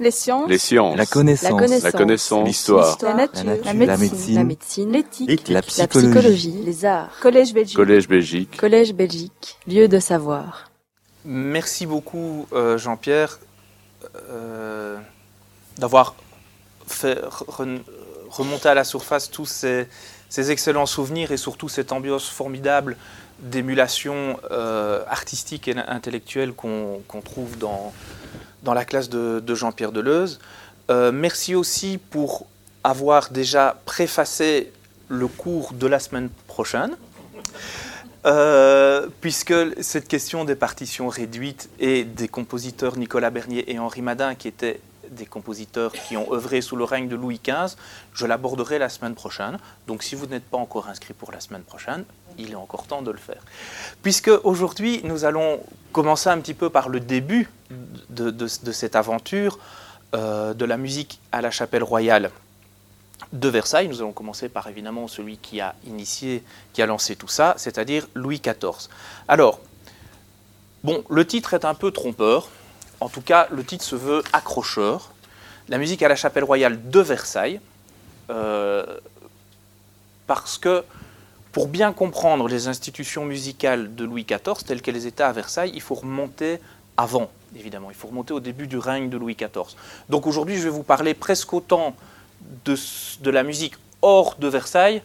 Les sciences. Les sciences. La connaissance. La connaissance. L'histoire. La nature. La nature. médecine. La médecine. La médecine. L'éthique. La La psychologie. Les arts. Collège Belgique. Collège Belgique. Collège Belgique. Lieu de savoir. Merci beaucoup, euh, Jean-Pierre, euh, d'avoir fait re- remonter à la surface tous ces, ces excellents souvenirs et surtout cette ambiance formidable d'émulation euh, artistique et intellectuelle qu'on qu'on trouve dans, dans la classe de, Jean-Pierre Deleuze. Euh, merci aussi pour avoir déjà préfacé le cours de la semaine prochaine. Euh, puisque cette question des partitions réduites et des compositeurs Nicolas Bernier et Henri Madin, qui étaient des compositeurs qui ont œuvré sous le règne de Louis XV, je l'aborderai la semaine prochaine. Donc si vous n'êtes pas encore inscrit pour la semaine prochaine, il est encore temps de le faire. Puisque aujourd'hui, nous allons commencer un petit peu par le début de, cette aventure euh, de la musique à la chapelle royale de Versailles. Nous allons commencer par évidemment celui qui a initié, qui a lancé tout ça, c'est-à-dire Louis XIV. Alors, bon, le titre est un peu trompeur. En tout cas, le titre se veut accrocheur. La musique à la chapelle royale de Versailles, euh, parce que pour bien comprendre les institutions musicales de Louis XIV telles qu'elles étaient à Versailles, il faut remonter avant, évidemment. Il faut remonter au début du règne de Louis XIV. Donc aujourd'hui, je vais vous parler presque autant de, la musique hors de Versailles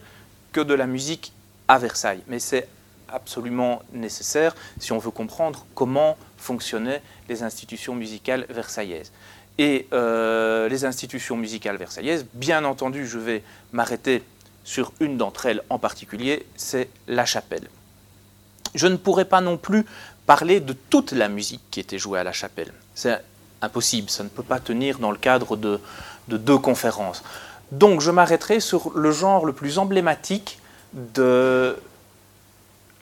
que de la musique à Versailles. Mais c'est absolument nécessaire si on veut comprendre comment fonctionnaient les institutions musicales versaillaises. Et euh, les institutions musicales versaillaises, bien entendu, je vais m'arrêter sur une d'entre elles en particulier, c'est la chapelle. Je ne pourrais pas non plus parler de toute la musique qui était jouée à la chapelle. C'est impossible, ça ne peut pas tenir dans le cadre de, de deux conférences. Donc je m'arrêterai sur le genre le plus emblématique de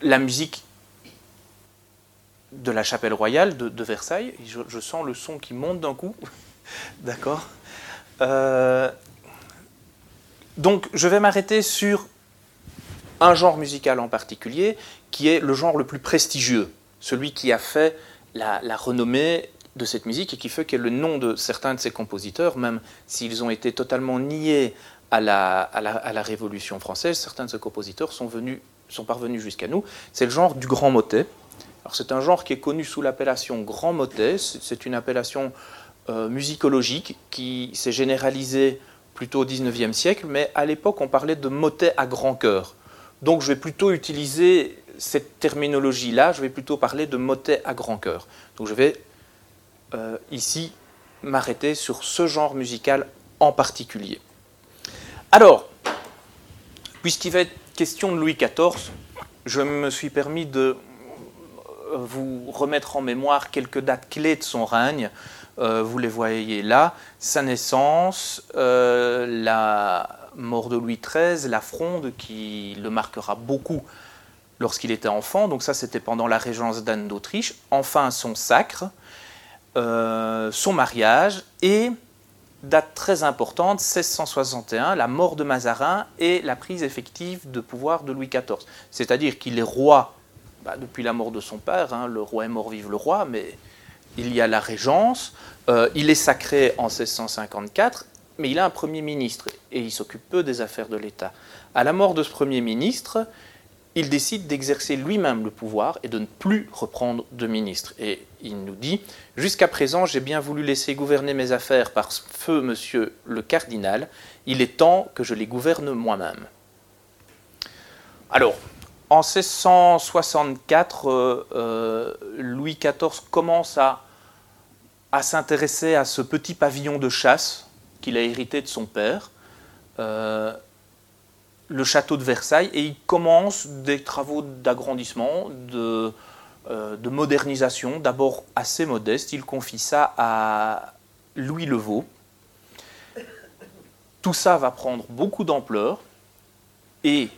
la musique de la chapelle royale de, Versailles. Je, je sens le son qui monte d'un coup. D'accord? Euh, Donc je vais m'arrêter sur un genre musical en particulier, qui est le genre le plus prestigieux, celui qui a fait la, renommée de cette musique et qui fait que le nom de certains de ces compositeurs, même s'ils ont été totalement niés à la, Révolution française, certains de ces compositeurs sont, venus, sont parvenus jusqu'à nous. C'est le genre du grand motet. Alors c'est un genre qui est connu sous l'appellation grand motet. C'est c'est une appellation euh, musicologique qui s'est généralisée plutôt au XIXe siècle, mais à l'époque on parlait de motet à grand cœur. Donc je vais plutôt utiliser cette terminologie-là, je vais plutôt parler de motet à grand cœur. Donc je vais euh, ici m'arrêter sur ce genre musical en particulier. Alors, puisqu'il va être question de Louis XIV, je me suis permis de vous remettre en mémoire quelques dates clés de son règne. Euh, vous les voyez là. Sa naissance, euh, la mort de Louis XIII, la fronde qui le marquera beaucoup lorsqu'il était enfant. Donc ça, c'était pendant la régence d'Anne d'Autriche. Enfin, son sacre, euh, son mariage et, date très importante, 1661, la mort de Mazarin et la prise effective de pouvoir de Louis XIV. C'est-à-dire qu'il est roi bah, depuis la mort de son père, hein, le roi est mort, vive le roi, mais il y a la régence, euh, il est sacré en 1654, mais il a un Premier ministre et il s'occupe peu des affaires de l'État. À la mort de ce Premier ministre, il décide d'exercer lui-même le pouvoir et de ne plus reprendre de ministre. Et il nous dit, jusqu'à présent, j'ai bien voulu laisser gouverner mes affaires par feu monsieur le cardinal, il est temps que je les gouverne moi-même. Alors, en 1664, euh, euh, Louis XIV commence à, à s'intéresser à ce petit pavillon de chasse qu'il a hérité de son père, euh, le château de Versailles, et il commence des travaux d'agrandissement, de, euh, de modernisation, d'abord assez modeste. Il confie ça à Louis Levaux. Tout ça va prendre beaucoup d'ampleur, et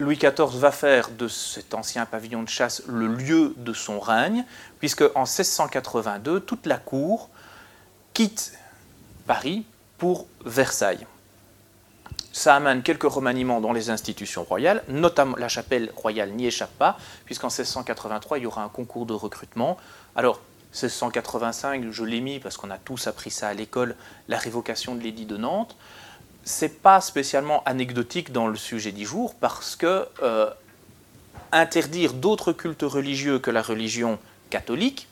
Louis XIV va faire de cet ancien pavillon de chasse le lieu de son règne, puisque en 1682, toute la cour quitte Paris pour Versailles. Ça amène quelques remaniements dans les institutions royales, notamment la chapelle royale n'y échappe pas, puisqu'en 1683, il y aura un concours de recrutement. Alors, 1685, je l'ai mis parce qu'on a tous appris ça à l'école, la révocation de l'édit de Nantes. C'est pas spécialement anecdotique dans le sujet du jour parce que euh, interdire d'autres cultes religieux que la religion catholique,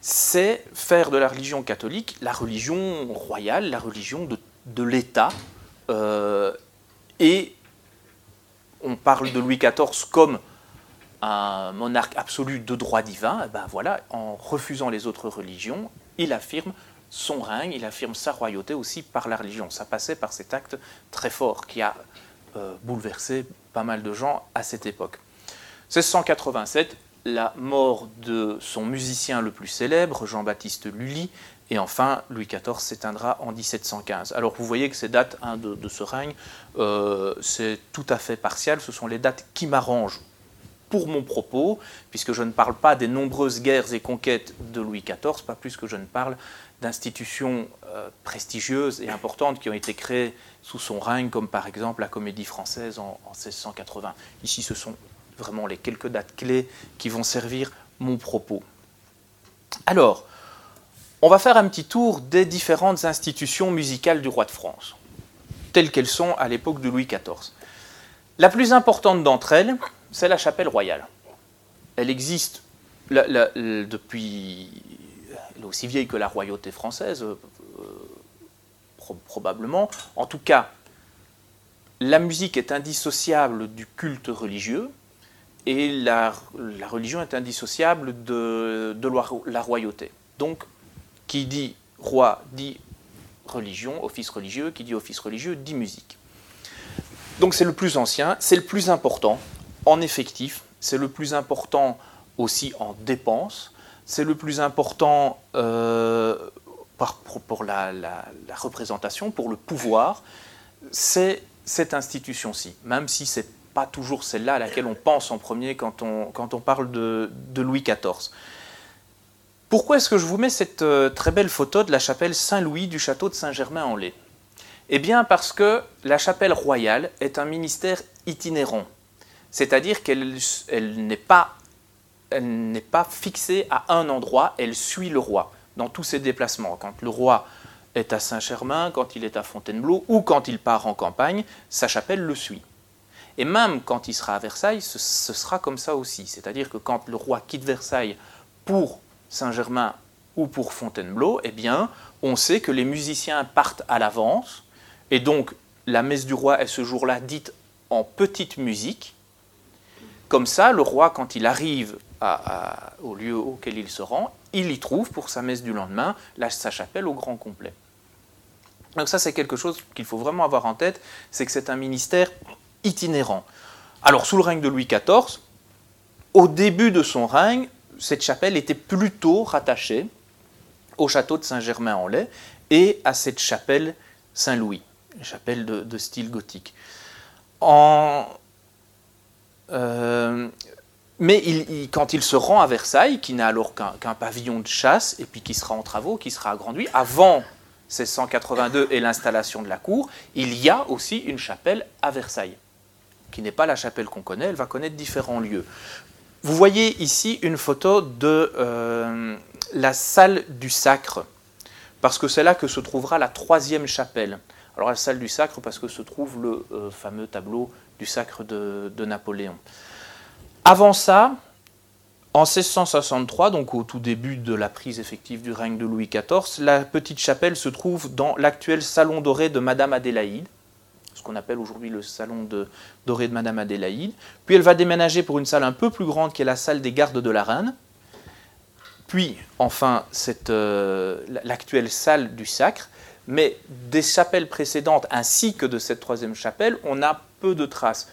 c'est faire de la religion catholique la religion royale, la religion de, l'État. Euh, et on parle de Louis XIV comme un monarque absolu de droit divin, et eh ben voilà, en refusant les autres religions, il affirme son règne, il affirme sa royauté aussi par la religion. Ça passait par cet acte très fort qui a euh, bouleversé pas mal de gens à cette époque. 1687, la mort de son musicien le plus célèbre, Jean-Baptiste Lully, et enfin, Louis XIV s'éteindra en 1715. Alors vous voyez que ces dates hein, de, ce règne, euh, c'est tout à fait partial, ce sont les dates qui m'arrangent pour mon propos, puisque je ne parle pas des nombreuses guerres et conquêtes de Louis XIV, pas plus que je ne parle d'institutions euh, prestigieuses et importantes qui ont été créées sous son règne, comme par exemple la Comédie française en, en 1680. Ici, ce sont vraiment les quelques dates clés qui vont servir mon propos. Alors, on va faire un petit tour des différentes institutions musicales du roi de France, telles qu'elles sont à l'époque de Louis XIV. La plus importante d'entre elles, c'est la chapelle royale. Elle existe depuis. Elle est aussi vieille que la royauté française, euh, probablement. En tout cas, la musique est indissociable du culte religieux et la, religion est indissociable de, de la royauté. Donc, qui dit roi dit religion, office religieux, qui dit office religieux dit musique. Donc c'est le plus ancien, c'est le plus important en effectif, c'est le plus important aussi en dépenses, c'est le plus important euh, pour, la, représentation, pour le pouvoir, c'est cette institution-ci, même si ce n'est pas toujours celle-là à laquelle on pense en premier quand on, quand on parle de, Louis XIV. Pourquoi est-ce que je vous mets cette euh, très belle photo de la chapelle Saint-Louis du château de Saint-Germain-en-Laye? Eh bien parce que la chapelle royale est un ministère itinérant. C'est-à-dire qu'elle n'est pas, pas fixée à un endroit, elle suit le roi dans tous ses déplacements. Quand le roi est à Saint-Germain, quand il est à Fontainebleau ou quand il part en campagne, sa chapelle le suit. Et même quand il sera à Versailles, ce, sera comme ça aussi. C'est-à-dire que quand le roi quitte Versailles pour Saint-Germain ou pour Fontainebleau, eh bien, on sait que les musiciens partent à l'avance, et donc la messe du roi est ce jour-là dite en petite musique, comme ça, le roi, quand il arrive au lieu auquel il se rend, il y trouve pour sa messe du lendemain sa chapelle au grand complet. Donc ça, c'est quelque chose qu'il faut vraiment avoir en tête, c'est que c'est un ministère itinérant. Alors, sous le règne de Louis XIV, au début de son règne, cette chapelle était plutôt rattachée au château de Saint-Germain-en-Laye et à cette chapelle Saint-Louis, chapelle de, de style gothique. En, euh, mais quand il se rend à Versailles, qui n'a alors qu'un pavillon de chasse, et puis qui sera en travaux, qui sera agrandi, avant 1682 et l'installation de la cour, il y a aussi une chapelle à Versailles, qui n'est pas la chapelle qu'on connaît, elle va connaître différents lieux. Vous voyez ici une photo de euh, la salle du sacre, parce que c'est là que se trouvera la troisième chapelle. Alors la salle du sacre, parce que se trouve le euh, fameux tableau du sacre de, Napoléon. Avant ça, en 1663, donc au tout début de la prise effective du règne de Louis XIV, la petite chapelle se trouve dans l'actuel salon doré de Madame Adélaïde, ce qu'on appelle aujourd'hui le salon doré de Madame Adélaïde. Puis elle va déménager pour une salle un peu plus grande qui est la salle des gardes de la Reine. Puis, enfin, euh, l'actuelle salle du Sacre. Mais des chapelles précédentes ainsi que de cette troisième chapelle, on a peu de traces.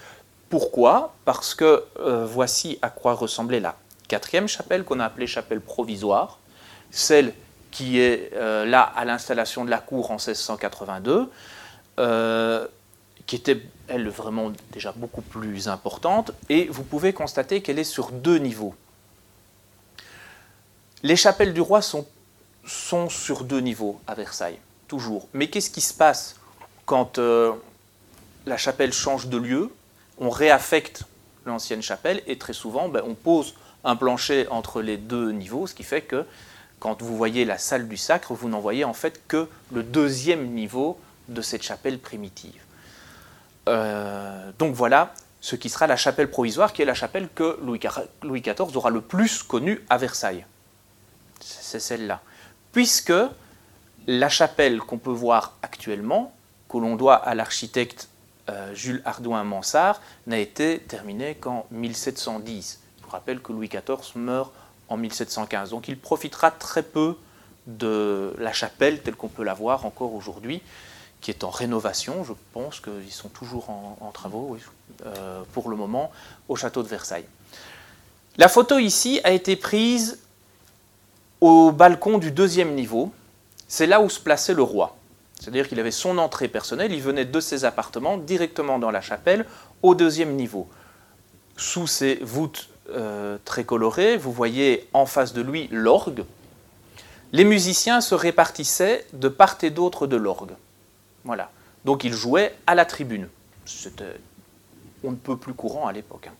Pourquoi Parce que euh, voici à quoi ressemblait la quatrième chapelle qu'on a appelée chapelle provisoire, celle qui est euh, là à l'installation de la cour en 1682, euh, qui était, elle, vraiment déjà beaucoup plus importante, et vous pouvez constater qu'elle est sur deux niveaux. Les chapelles du roi sont, sont sur deux niveaux à Versailles, toujours. Mais qu'est-ce qui se passe quand la chapelle change de lieu, on réaffecte l'ancienne chapelle et très souvent ben, on pose un plancher entre les deux niveaux, ce qui fait que quand vous voyez la salle du sacre, vous n'en voyez en fait que le deuxième niveau de cette chapelle primitive. Euh, donc voilà ce qui sera la chapelle provisoire, qui est la chapelle que Louis XIV aura le plus connue à Versailles. C'est celle-là. Puisque la chapelle qu'on peut voir actuellement, que l'on doit à l'architecte euh, Jules Hardouin-Mansart, n'a été terminée qu'en 1710. Je vous rappelle que Louis XIV meurt en 1715. Donc il profitera très peu de la chapelle telle qu'on peut la voir encore aujourd'hui, qui est en rénovation. Je pense qu'ils sont toujours en, travaux euh, pour le moment au château de Versailles. La photo ici a été prise au balcon du deuxième niveau. C'est là où se plaçait le roi. C'est-à-dire qu'il avait son entrée personnelle, il venait de ses appartements directement dans la chapelle au deuxième niveau. Sous ces voûtes euh, très coloré. Vous voyez en face de lui l'orgue. Les musiciens se répartissaient de part et d'autre de l'orgue. Voilà. Donc ils jouaient à la tribune. C'était on ne peut plus courant à l'époque. Hein.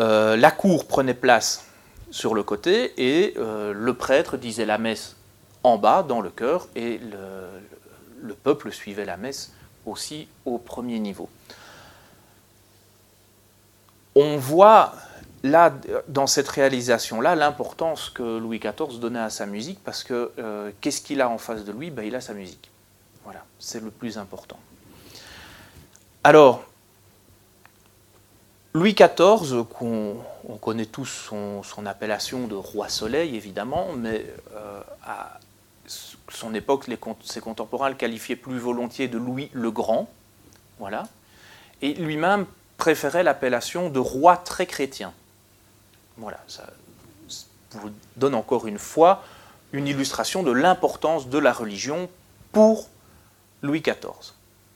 Euh, la cour prenait place sur le côté et euh, le prêtre disait la messe en bas dans le chœur et le peuple suivait la messe aussi au premier niveau. On voit là, dans cette réalisation-là, l'importance que Louis XIV donnait à sa musique, parce que euh, qu'est-ce qu'il a en face de lui? Ben, Il a sa musique. Voilà, c'est le plus important. Alors, Louis XIV, qu'on on connaît tous son, appellation de roi soleil, évidemment, mais euh, à son époque, ses contemporains le qualifiaient plus volontiers de Louis le Grand. Voilà. Et lui-même préférait l'appellation de roi très chrétien. Voilà, ça vous donne encore une fois une illustration de l'importance de la religion pour Louis XIV.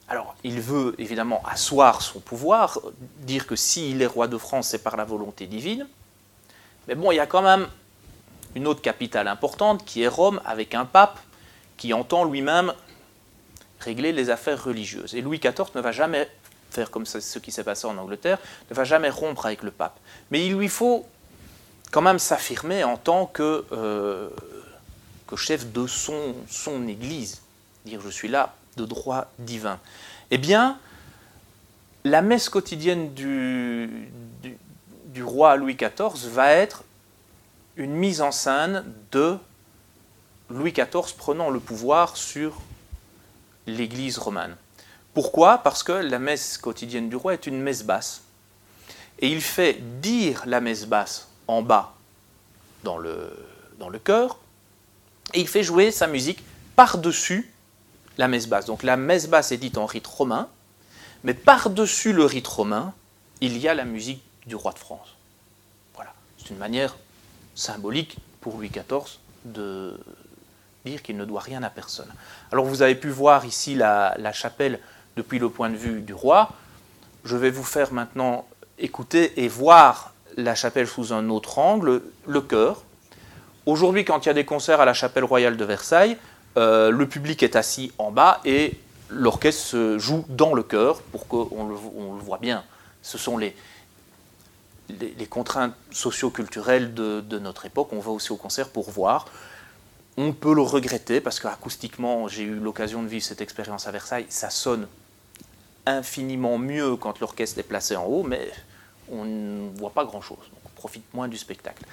Alors, il veut évidemment asseoir son pouvoir, dire que s'il est roi de France, c'est par la volonté divine. Mais bon, il y a quand même une autre capitale importante qui est Rome, avec un pape qui entend lui-même régler les affaires religieuses. Et Louis XIV ne va jamais faire comme ce qui s'est passé en Angleterre, ne va jamais rompre avec le pape. Mais il lui faut quand même s'affirmer en tant que, euh, que chef de son, son Église, dire je suis là de droit divin. Eh bien, la messe quotidienne du, du, roi Louis XIV va être une mise en scène de Louis XIV prenant le pouvoir sur l'Église romane. Pourquoi? Parce que la messe quotidienne du roi est une messe basse. Et il fait dire la messe basse en bas dans le, dans chœur, et il fait jouer sa musique par-dessus la messe basse. Donc la messe basse est dite en rite romain, mais par-dessus le rite romain, il y a la musique du roi de France. Voilà, c'est une manière symbolique pour Louis XIV de dire qu'il ne doit rien à personne. Alors vous avez pu voir ici la, chapelle depuis le point de vue du roi. Je vais vous faire maintenant écouter et voir la chapelle sous un autre angle, le chœur. Aujourd'hui, quand il y a des concerts à la chapelle royale de Versailles, euh, le public est assis en bas et l'orchestre se joue dans le chœur pour qu'on le, voit bien. Ce sont les, contraintes socio-culturelles de, notre époque. On va aussi au concert pour voir. On peut le regretter parce qu'acoustiquement, j'ai eu l'occasion de vivre cette expérience à Versailles. Ça sonne infiniment mieux quand l'orchestre est placé en haut, mais on ne voit pas grand-chose, on profite moins du spectacle.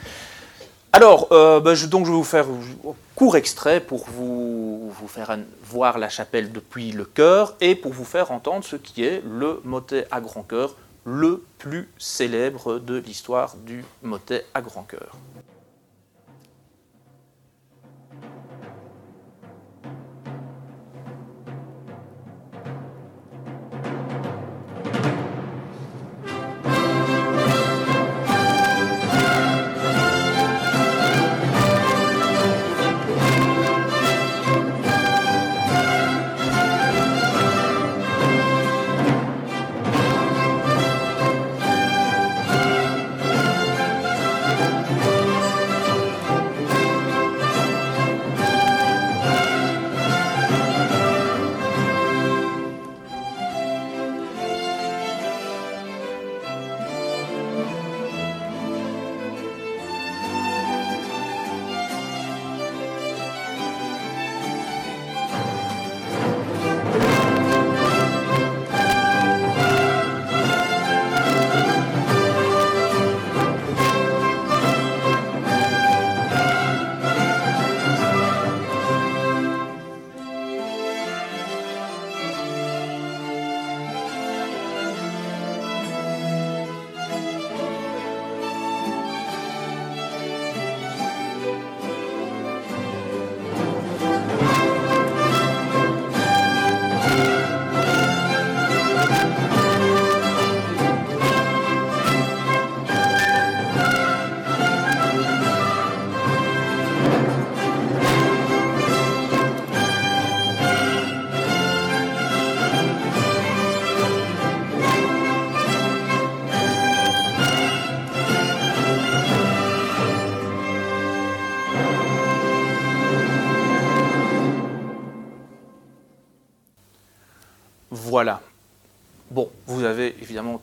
Alors, euh, ben, je, donc vais vous faire un court extrait pour vous, faire voir la chapelle depuis le chœur et pour vous faire entendre ce qui est le motet à grand chœur, le plus célèbre de l'histoire du motet à grand chœur.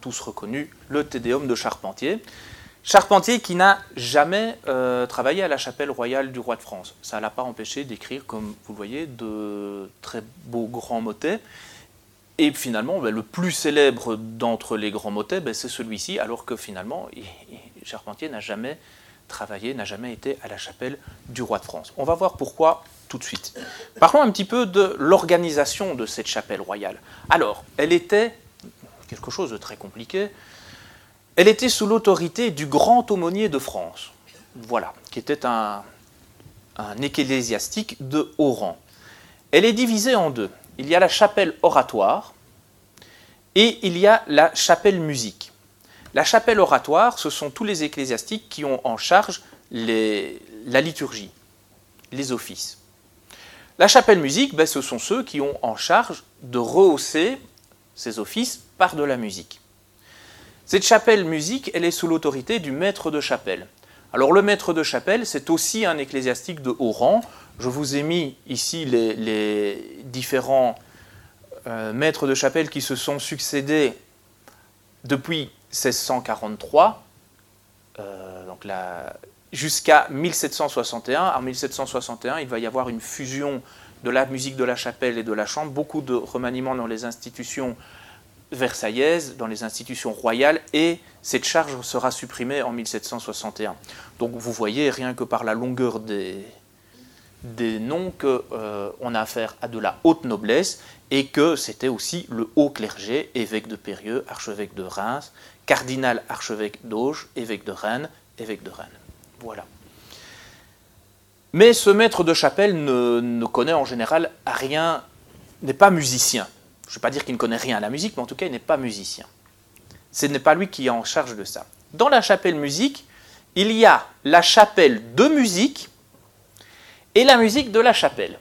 Tous reconnu le Tédéum de Charpentier. Charpentier qui n'a jamais euh, travaillé à la chapelle royale du roi de France. Ça ne l'a pas empêché d'écrire, comme vous le voyez, de très beaux grands motets. Et finalement, ben, le plus célèbre d'entre les grands motets, ben, c'est celui-ci, alors que finalement, Charpentier n'a jamais travaillé, n'a jamais été à la chapelle du roi de France. On va voir pourquoi tout de suite. Parlons un petit peu de l'organisation de cette chapelle royale. Alors, elle était quelque chose de très compliqué. Elle était sous l'autorité du grand aumônier de France, voilà, qui était un, ecclésiastique de haut rang. Elle est divisée en deux. Il y a la chapelle oratoire et il y a la chapelle musique. La chapelle oratoire, ce sont tous les ecclésiastiques qui ont en charge la liturgie, les offices. La chapelle musique, ben, ce sont ceux qui ont en charge de rehausser ces offices par de la musique. Cette chapelle musique, elle est sous l'autorité du maître de chapelle. Alors le maître de chapelle, c'est aussi un ecclésiastique de haut rang. Je vous ai mis ici les, différents euh, maîtres de chapelle qui se sont succédés depuis 1643, euh, jusqu'à 1761. En 1761, il va y avoir une fusion de la musique de la chapelle et de la chambre, beaucoup de remaniements dans les institutions versaillaises, dans les institutions royales, et cette charge sera supprimée en 1761. Donc vous voyez, rien que par la longueur des, noms, qu'on euh, a affaire à de la haute noblesse, et que c'était aussi le haut clergé, évêque de Périeux, archevêque de Reims, cardinal archevêque d'Auge, évêque de Rennes, évêque de Rennes. Voilà. Mais ce maître de chapelle ne, connaît en général rien, n'est pas musicien. Je ne vais pas dire qu'il ne connaît rien à la musique, mais en tout cas, il n'est pas musicien. Ce n'est pas lui qui est en charge de ça. Dans la chapelle musique, il y a la chapelle de musique et la musique de la chapelle.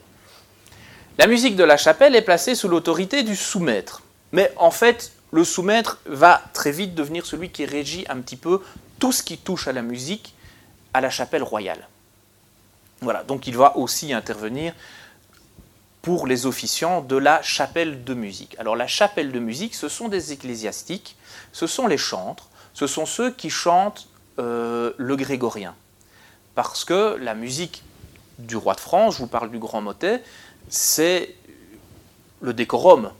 La musique de la chapelle est placée sous l'autorité du sous-maître. Mais en fait, le sous-maître va très vite devenir celui qui régit un petit peu tout ce qui touche à la musique à la chapelle royale. Voilà, donc il va aussi intervenir pour les officiants de la chapelle de musique. Alors la chapelle de musique, ce sont des ecclésiastiques, ce sont les chantres, ce sont ceux qui chantent euh, le grégorien. Parce que la musique du roi de France, je vous parle du grand motet, c'est le décorum.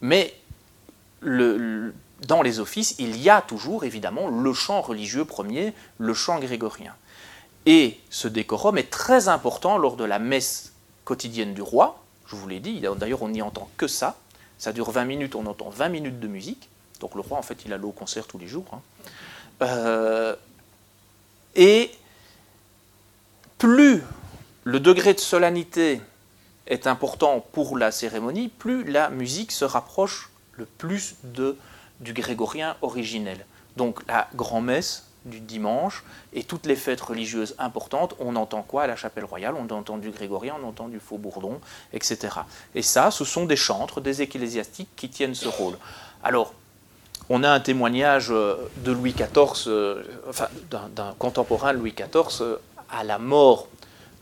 Mais dans les offices, il y a toujours évidemment le chant religieux premier, le chant grégorien. Et ce décorum est très important lors de la messe quotidienne du roi. Je vous l'ai dit, d'ailleurs on n'y entend que ça. Ça dure 20 minutes, on entend 20 minutes de musique. Donc le roi, en fait, il a au concert tous les jours. Hein. Euh, et plus le degré de solennité est important pour la cérémonie, plus la musique se rapproche le plus de, du grégorien originel. Donc la grand-messe du dimanche et toutes les fêtes religieuses importantes, on entend quoi à la chapelle royale? On entend du grégorien, on entend du faux bourdon, etc. Et ça, ce sont des chantres, des ecclésiastiques qui tiennent ce rôle. Alors, on a un témoignage euh, de Louis XIV, euh, enfin d'un contemporain Louis XIV, euh, à la mort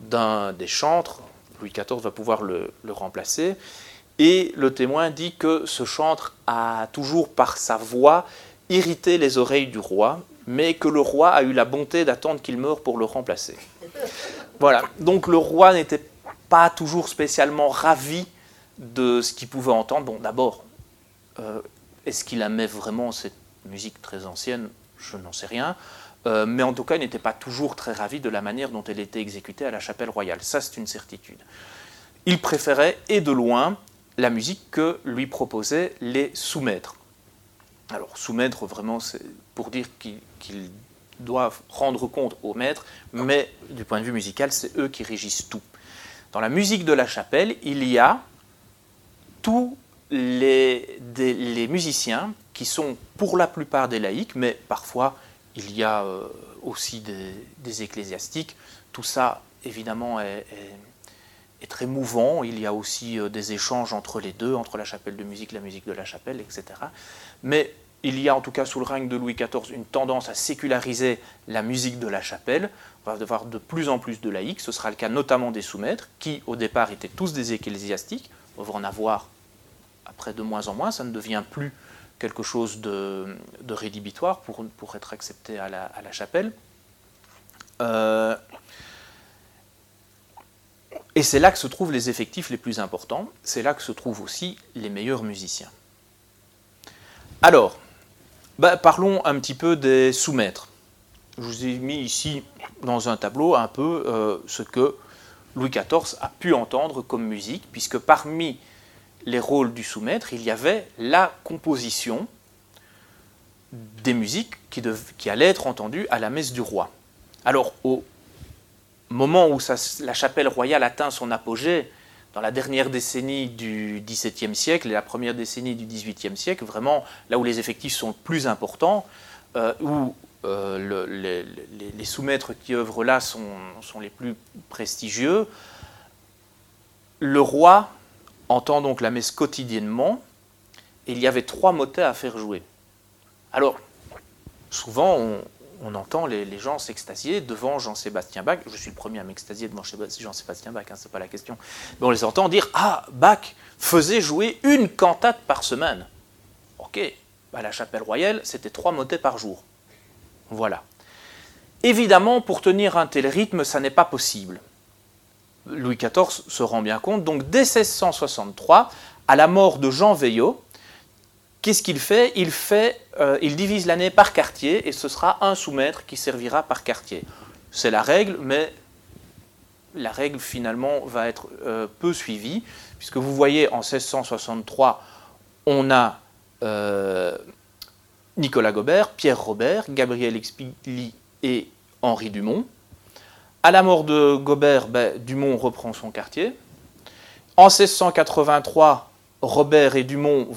d'un des chantres. Louis XIV va pouvoir le, le remplacer. Et le témoin dit que ce chantre a toujours, par sa voix, irrité les oreilles du roi mais que le roi a eu la bonté d'attendre qu'il meure pour le remplacer. Voilà, donc le roi n'était pas toujours spécialement ravi de ce qu'il pouvait entendre. Bon, d'abord, euh, est-ce qu'il aimait vraiment cette musique très ancienne? Je n'en sais rien. Euh, mais en tout cas, il n'était pas toujours très ravi de la manière dont elle était exécutée à la chapelle royale. Ça, c'est une certitude. Il préférait, et de loin, la musique que lui proposaient les sous-maîtres. Alors, soumettre, vraiment, c'est pour dire qu'ils doivent rendre compte au maître, mais du point de vue musical, c'est eux qui régissent tout. Dans la musique de la chapelle, il y a tous les, musiciens qui sont pour la plupart des laïcs, mais parfois il y a euh, aussi des, ecclésiastiques. Tout ça, évidemment, est, est, très mouvant. Il y a aussi euh, des échanges entre les deux, entre la chapelle de musique, la musique de la chapelle, etc. Mais il y a en tout cas sous le règne de Louis XIV une tendance à séculariser la musique de la chapelle. On va avoir de plus en plus de laïcs. Ce sera le cas notamment des sous-maîtres, qui au départ étaient tous des ecclésiastiques. On va en avoir après de moins en moins, ça ne devient plus quelque chose de, rédhibitoire pour, être accepté à la, chapelle. Euh, et c'est là que se trouvent les effectifs les plus importants, c'est là que se trouvent aussi les meilleurs musiciens. Alors, bah, parlons un petit peu des sous-maîtres. Je vous ai mis ici dans un tableau un peu euh, ce que Louis XIV a pu entendre comme musique, puisque parmi les rôles du sous-maître, il y avait la composition des musiques qui, qui, allaient être entendues à la messe du roi. Alors, au moment où la chapelle royale atteint son apogée, dans la dernière décennie du XVIIe siècle et la première décennie du XVIIIe siècle, vraiment là où les effectifs sont plus importants, euh, où euh, les, sous-maîtres qui œuvrent là sont, sont, les plus prestigieux, le roi entend donc la messe quotidiennement, et il y avait trois motets à faire jouer. Alors, souvent, on, entend les, gens s'extasier devant Jean-Sébastien Bach. Je suis le premier à m'extasier devant Jean-Sébastien Bach, hein, ce n'est pas la question. Mais on les entend dire Ah, Bach faisait jouer une cantate par semaine. Ok, à la chapelle royale, c'était trois motets par jour. Voilà. Évidemment, pour tenir un tel rythme, ça n'est pas possible. Louis XIV se rend bien compte. Donc dès 1663, à la mort de Jean Veillot, qu'est-ce qu'il fait? Euh, il divise l'année par quartier et ce sera un sous-maître qui servira par quartier. C'est la règle, mais la règle finalement va être euh, peu suivie, puisque vous voyez en 1663, on a euh, Nicolas Gobert, Pierre Robert, Gabriel Expili et Henri Dumont. À la mort de Gobert, ben, Dumont reprend son quartier. En 1683, Robert et Dumont,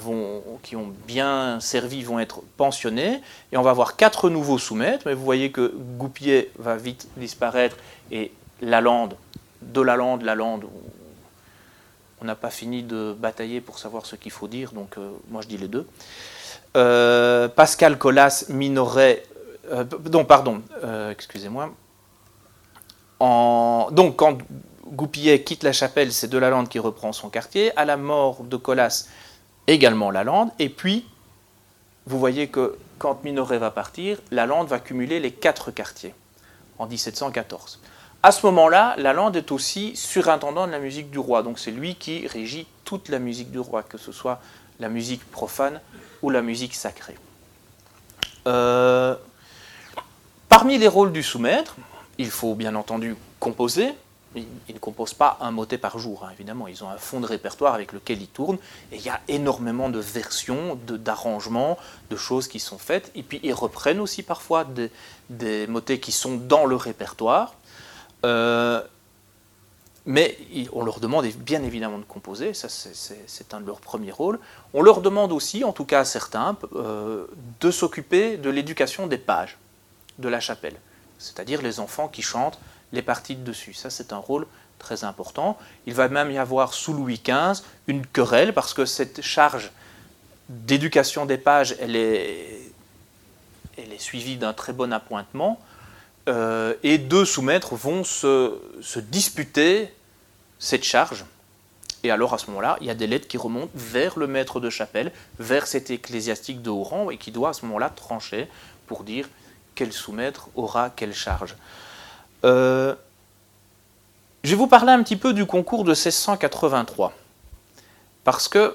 qui ont bien servi, vont être pensionnés. Et on va avoir quatre nouveaux soumaîtres. Mais vous voyez que Gouppier va vite disparaître. Et Lalande, de Lalande, Lalande, on n'a pas fini de batailler pour savoir ce qu'il faut dire. Donc euh, moi je dis les deux. Euh, Pascal Colas, Minoret. Euh, non, pardon, excusez-moi donc, quand Goupillet quitte la chapelle, c'est de Lalande qui reprend son quartier. À la mort de Colas, également Lalande. Et puis, vous voyez que quand Minoret va partir, Lalande va cumuler les quatre quartiers en 1714. À ce moment-là, Lalande est aussi surintendant de la musique du roi. Donc, c'est lui qui régit toute la musique du roi, que ce soit la musique profane ou la musique sacrée. Euh, parmi les rôles du sous-maître, il faut bien entendu composer. Ils, ne composent pas un motet par jour, hein, évidemment. Ils ont un fond de répertoire avec lequel ils tournent. Et il y a énormément de versions, d'arrangements, de, choses qui sont faites. Et puis ils reprennent aussi parfois des, motets qui sont dans le répertoire. Euh, mais on leur demande bien évidemment de composer, ça c'est un de leurs premiers rôles. On leur demande aussi, en tout cas à certains, euh, de s'occuper de l'éducation des pages de la chapelle c'est-à-dire les enfants qui chantent les parties de dessus. Ça, c'est un rôle très important. Il va même y avoir sous Louis XV une querelle parce que cette charge d'éducation des pages, elle est, suivie d'un très bon appointement. Euh, et deux sous-maîtres vont se, se, disputer cette charge. Et alors à ce moment-là, il y a des lettres qui remontent vers le maître de chapelle, vers cet ecclésiastique de haut rang, et qui doit à ce moment-là trancher pour dire quel soumettre aura quelle charge. Euh, je vais vous parler un petit peu du concours de 1683, parce que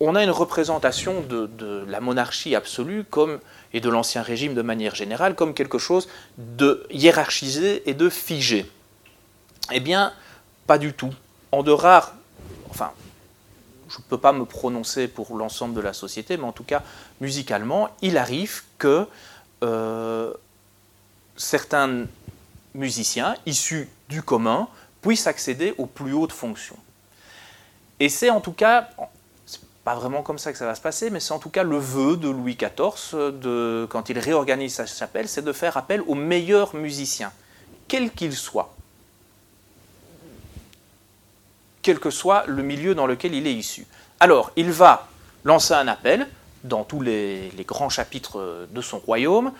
on a une représentation de, la monarchie absolue comme, et de l'Ancien Régime de manière générale comme quelque chose de hiérarchisé et de figé. Eh bien, pas du tout. En de rares, enfin, je ne peux pas me prononcer pour l'ensemble de la société, mais en tout cas, musicalement, il arrive que euh, certains musiciens issus du commun puissent accéder aux plus hautes fonctions. Et c'est en tout cas, c'est pas vraiment comme ça que ça va se passer, mais c'est en tout cas le vœu de Louis XIV, de, quand il réorganise sa chapelle, c'est de faire appel aux meilleurs musiciens, quels qu'ils soient quel que soit le milieu dans lequel il est issu. Alors, il va lancer un appel dans tous les, grands chapitres de son royaume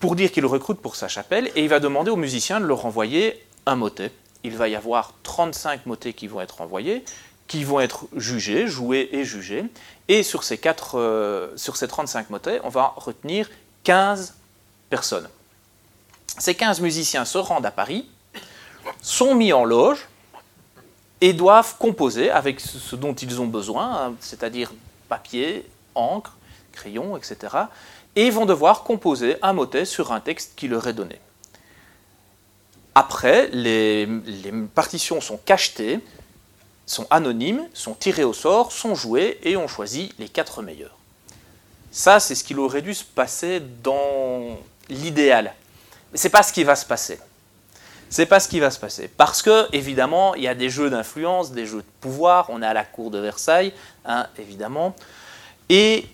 pour dire qu'il recrute pour sa chapelle et il va demander aux musiciens de leur envoyer un motet. Il va y avoir 35 motets qui vont être envoyés, qui vont être jugés, joués et jugés. Et sur ces, quatre, euh, sur ces 35 motets, on va retenir 15 personnes. Ces 15 musiciens se rendent à Paris, sont mis en loge et doivent composer avec ce dont ils ont besoin, hein, c'est-à-dire papier, encre, crayon, etc. Et vont devoir composer un motet sur un texte qui leur est donné. Après, les, partitions sont cachetées, sont anonymes, sont tirées au sort, sont jouées et on choisit les quatre meilleurs. Ça, c'est ce qu'il aurait dû se passer dans l'idéal. Mais ce n'est pas ce qui va se passer. C'est pas ce qui va se passer. Parce que, évidemment, il y a des jeux d'influence, des jeux de pouvoir. On est à la cour de Versailles, hein, évidemment. Et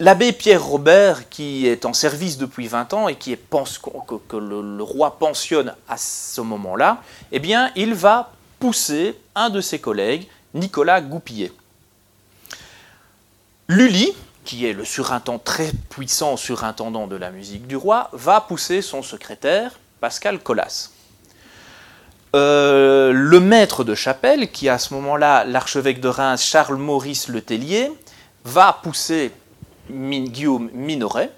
l'abbé Pierre Robert, qui est en service depuis 20 ans et qui est que, le, roi pensionne à ce moment-là, eh bien, il va pousser un de ses collègues, Nicolas Goupillet. Lully, qui est le surintendant très puissant surintendant de la musique du roi, va pousser son secrétaire, Pascal Colas. Euh, le maître de chapelle, qui est à ce moment-là l'archevêque de Reims, Charles Maurice Le Tellier, va pousser Guillaume Minoret.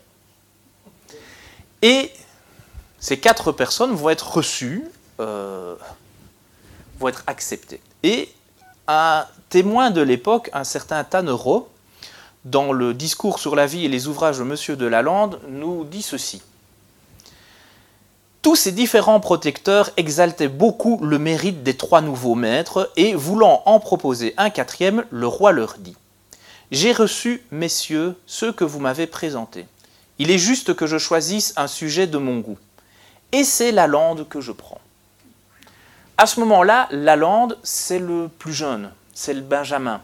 Et ces quatre personnes vont être reçues, euh, vont être acceptées. Et un témoin de l'époque, un certain Tannereau, dans le discours sur la vie et les ouvrages de Monsieur de Lalande, nous dit ceci. Tous ces différents protecteurs exaltaient beaucoup le mérite des trois nouveaux maîtres, et voulant en proposer un quatrième, le roi leur dit J'ai reçu, messieurs, ceux que vous m'avez présentés. Il est juste que je choisisse un sujet de mon goût. Et c'est la lande que je prends. À ce moment-là, la lande, c'est le plus jeune, c'est le Benjamin.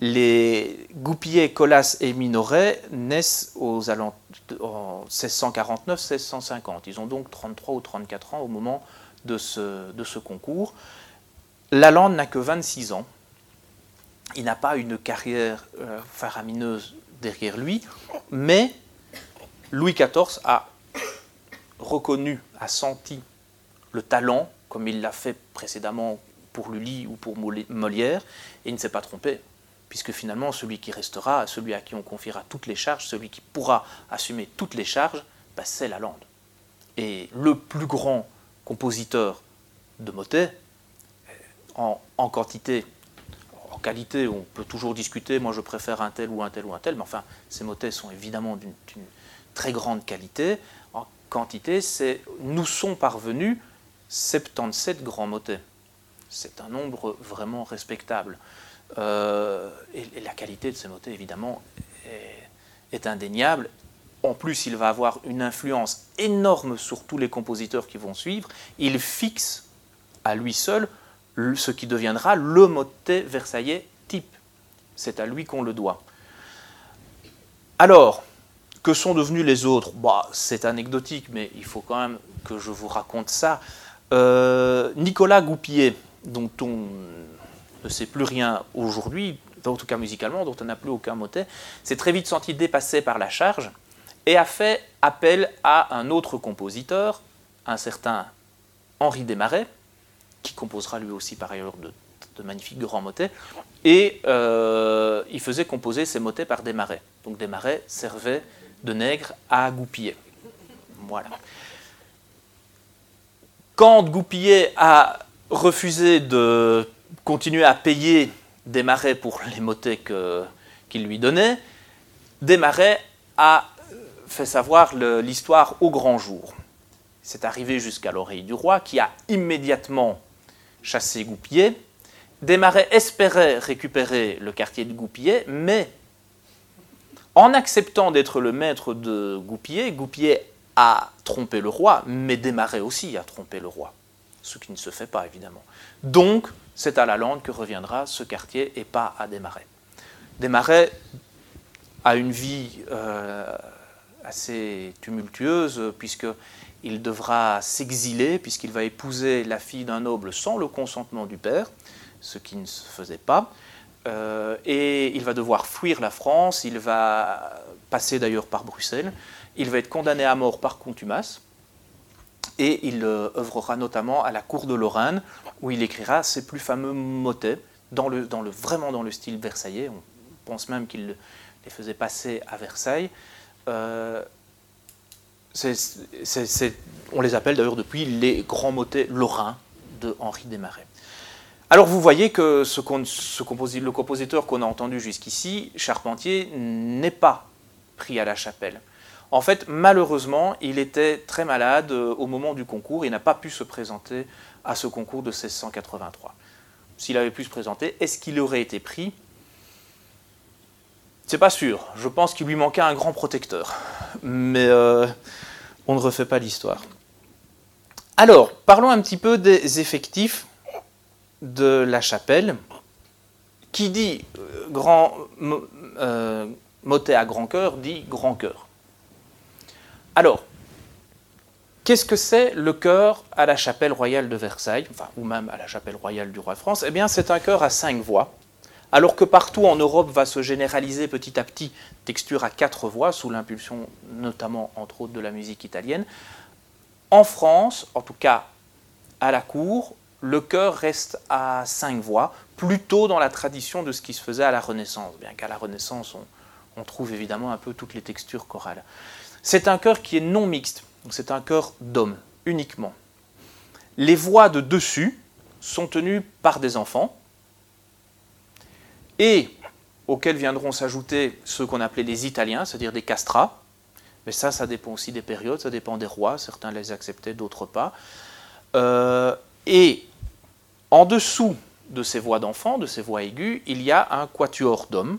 Les Goupillet, Colas et Minoret naissent en 1649-1650. Ils ont donc 33 ou 34 ans au moment de ce concours. Lalande n'a que 26 ans. Il n'a pas une carrière euh, faramineuse derrière lui, mais Louis XIV a reconnu, a senti le talent, comme il l'a fait précédemment pour Lully ou pour Molière, et il ne s'est pas trompé puisque finalement celui qui restera, celui à qui on confiera toutes les charges, celui qui pourra assumer toutes les charges, bah, c'est la lande. Et le plus grand compositeur de motets, euh, en, quantité, en qualité, on peut toujours discuter, moi je préfère un tel ou un tel ou un tel, mais enfin, ces motets sont évidemment d'une très grande qualité. En quantité, c'est nous sont parvenus 77 grands motets. C'est un nombre vraiment respectable. Euh, et, la qualité de ces motets, évidemment, est, indéniable. En plus, il va avoir une influence énorme sur tous les compositeurs qui vont suivre. Il fixe à lui seul ce qui deviendra le motet versaillais type. C'est à lui qu'on le doit. Alors, que sont devenus les autres? Bah, C'est anecdotique, mais il faut quand même que je vous raconte ça. Euh, Nicolas Goupillet, dont on ne sait plus rien aujourd'hui, en tout cas musicalement, dont on n'a plus aucun motet, s'est très vite senti dépassé par la charge et a fait appel à un autre compositeur, un certain Henri Desmarais, qui composera lui aussi par ailleurs de, magnifiques grands motets, et euh, il faisait composer ses motets par Desmarais. Donc Desmarais servait de nègre à Goupillet. Voilà. Quand Goupillet a refusé de continuer à payer Desmarais pour les motets qu'il lui donnait, Desmarais a fait savoir l'histoire au grand jour. C'est arrivé jusqu'à l'oreille du roi qui a immédiatement chassé Goupillet. Desmarais espérait récupérer le quartier de Goupillet, mais en acceptant d'être le maître de Goupillet, Goupillet a trompé le roi, mais Desmarais aussi a trompé le roi, ce qui ne se fait pas évidemment. Donc, c'est à la lande que reviendra ce quartier et pas à Desmarais. Desmarais a une vie euh, assez tumultueuse puisqu'il devra s'exiler, puisqu'il va épouser la fille d'un noble sans le consentement du père, ce qui ne se faisait pas. Euh, et il va devoir fuir la France, il va passer d'ailleurs par Bruxelles, il va être condamné à mort par contumace, et il euh, œuvrera notamment à la cour de Lorraine, où il écrira ses plus fameux motets, dans le, dans le, vraiment dans le style versaillais. On pense même qu'il les faisait passer à Versailles. Euh, on les appelle d'ailleurs depuis les grands motets lorrains de Henri Desmarais. Alors vous voyez que le compositeur qu'on a entendu jusqu'ici, Charpentier, n'est pas pris à la chapelle. En fait, malheureusement, il était très malade euh, au moment du concours et n'a pas pu se présenter à ce concours de 1683. S'il avait pu se présenter, est-ce qu'il aurait été pris? C'est pas sûr. Je pense qu'il lui manquait un grand protecteur. Mais euh, on ne refait pas l'histoire. Alors, parlons un petit peu des effectifs de la chapelle, qui dit euh, grand euh, motet à grand cœur, dit grand cœur. Alors, qu'est-ce que c'est le chœur à la chapelle royale de Versailles, ou même à la chapelle royale du roi de France? Eh bien, c'est un chœur à cinq voix, alors que partout en Europe va se généraliser petit à petit texture à quatre voix, sous l'impulsion notamment, entre autres, de la musique italienne. En France, en tout cas à la cour, le chœur reste à cinq voix, plutôt dans la tradition de ce qui se faisait à la Renaissance, bien qu'à la Renaissance, on, trouve évidemment un peu toutes les textures chorales. C'est un chœur qui est non mixte, c'est un chœur d'hommes uniquement. Les voix de dessus sont tenues par des enfants, et auxquels viendront s'ajouter ceux qu'on appelait les Italiens, c'est-à-dire des castrats, mais ça, ça dépend aussi des périodes, ça dépend des rois, certains les acceptaient, d'autres pas. Euh, et en dessous de ces voix d'enfants, de ces voix aiguës, il y a un quatuor d'hommes,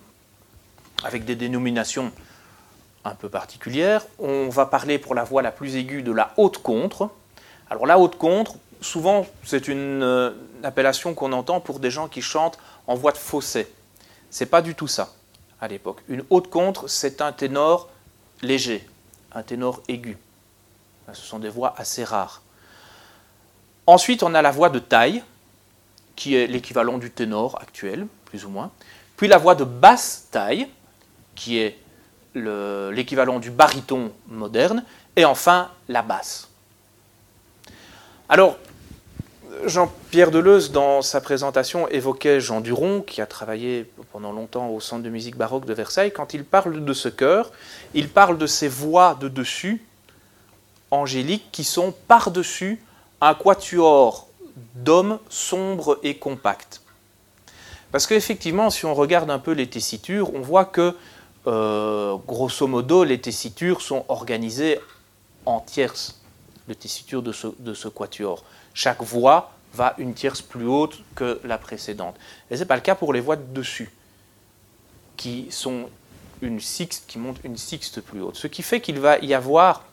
avec des dénominations un peu particulières. On va parler pour la voix la plus aiguë de la haute contre. Alors la haute contre, souvent c'est une, euh, appellation qu'on entend pour des gens qui chantent en voix de fausset. C'est pas du tout ça à l'époque. Une haute contre, c'est un ténor léger, un ténor aigu. Ce sont des voix assez rares. Ensuite, on a la voix de taille, qui est l'équivalent du ténor actuel, plus ou moins. Puis la voix de basse taille, qui est l'équivalent du baryton moderne. Et enfin, la basse. Alors, Jean-Pierre Deleuze, dans sa présentation, évoquait Jean Duron, qui a travaillé pendant longtemps au Centre de musique baroque de Versailles. Quand il parle de ce chœur, il parle de ces voix de dessus, angéliques, qui sont par-dessus un quatuor d'hommes sombres et compacts. Parce qu'effectivement, si on regarde un peu les tessitures, on voit que, euh, grosso modo, les tessitures sont organisées en tierces, les tessitures de ce, de ce quatuor. Chaque voix va une tierce plus haute que la précédente. Et ce n'est pas le cas pour les voix de dessus, qui montent une sixte plus haute. Ce qui fait qu'il va y avoir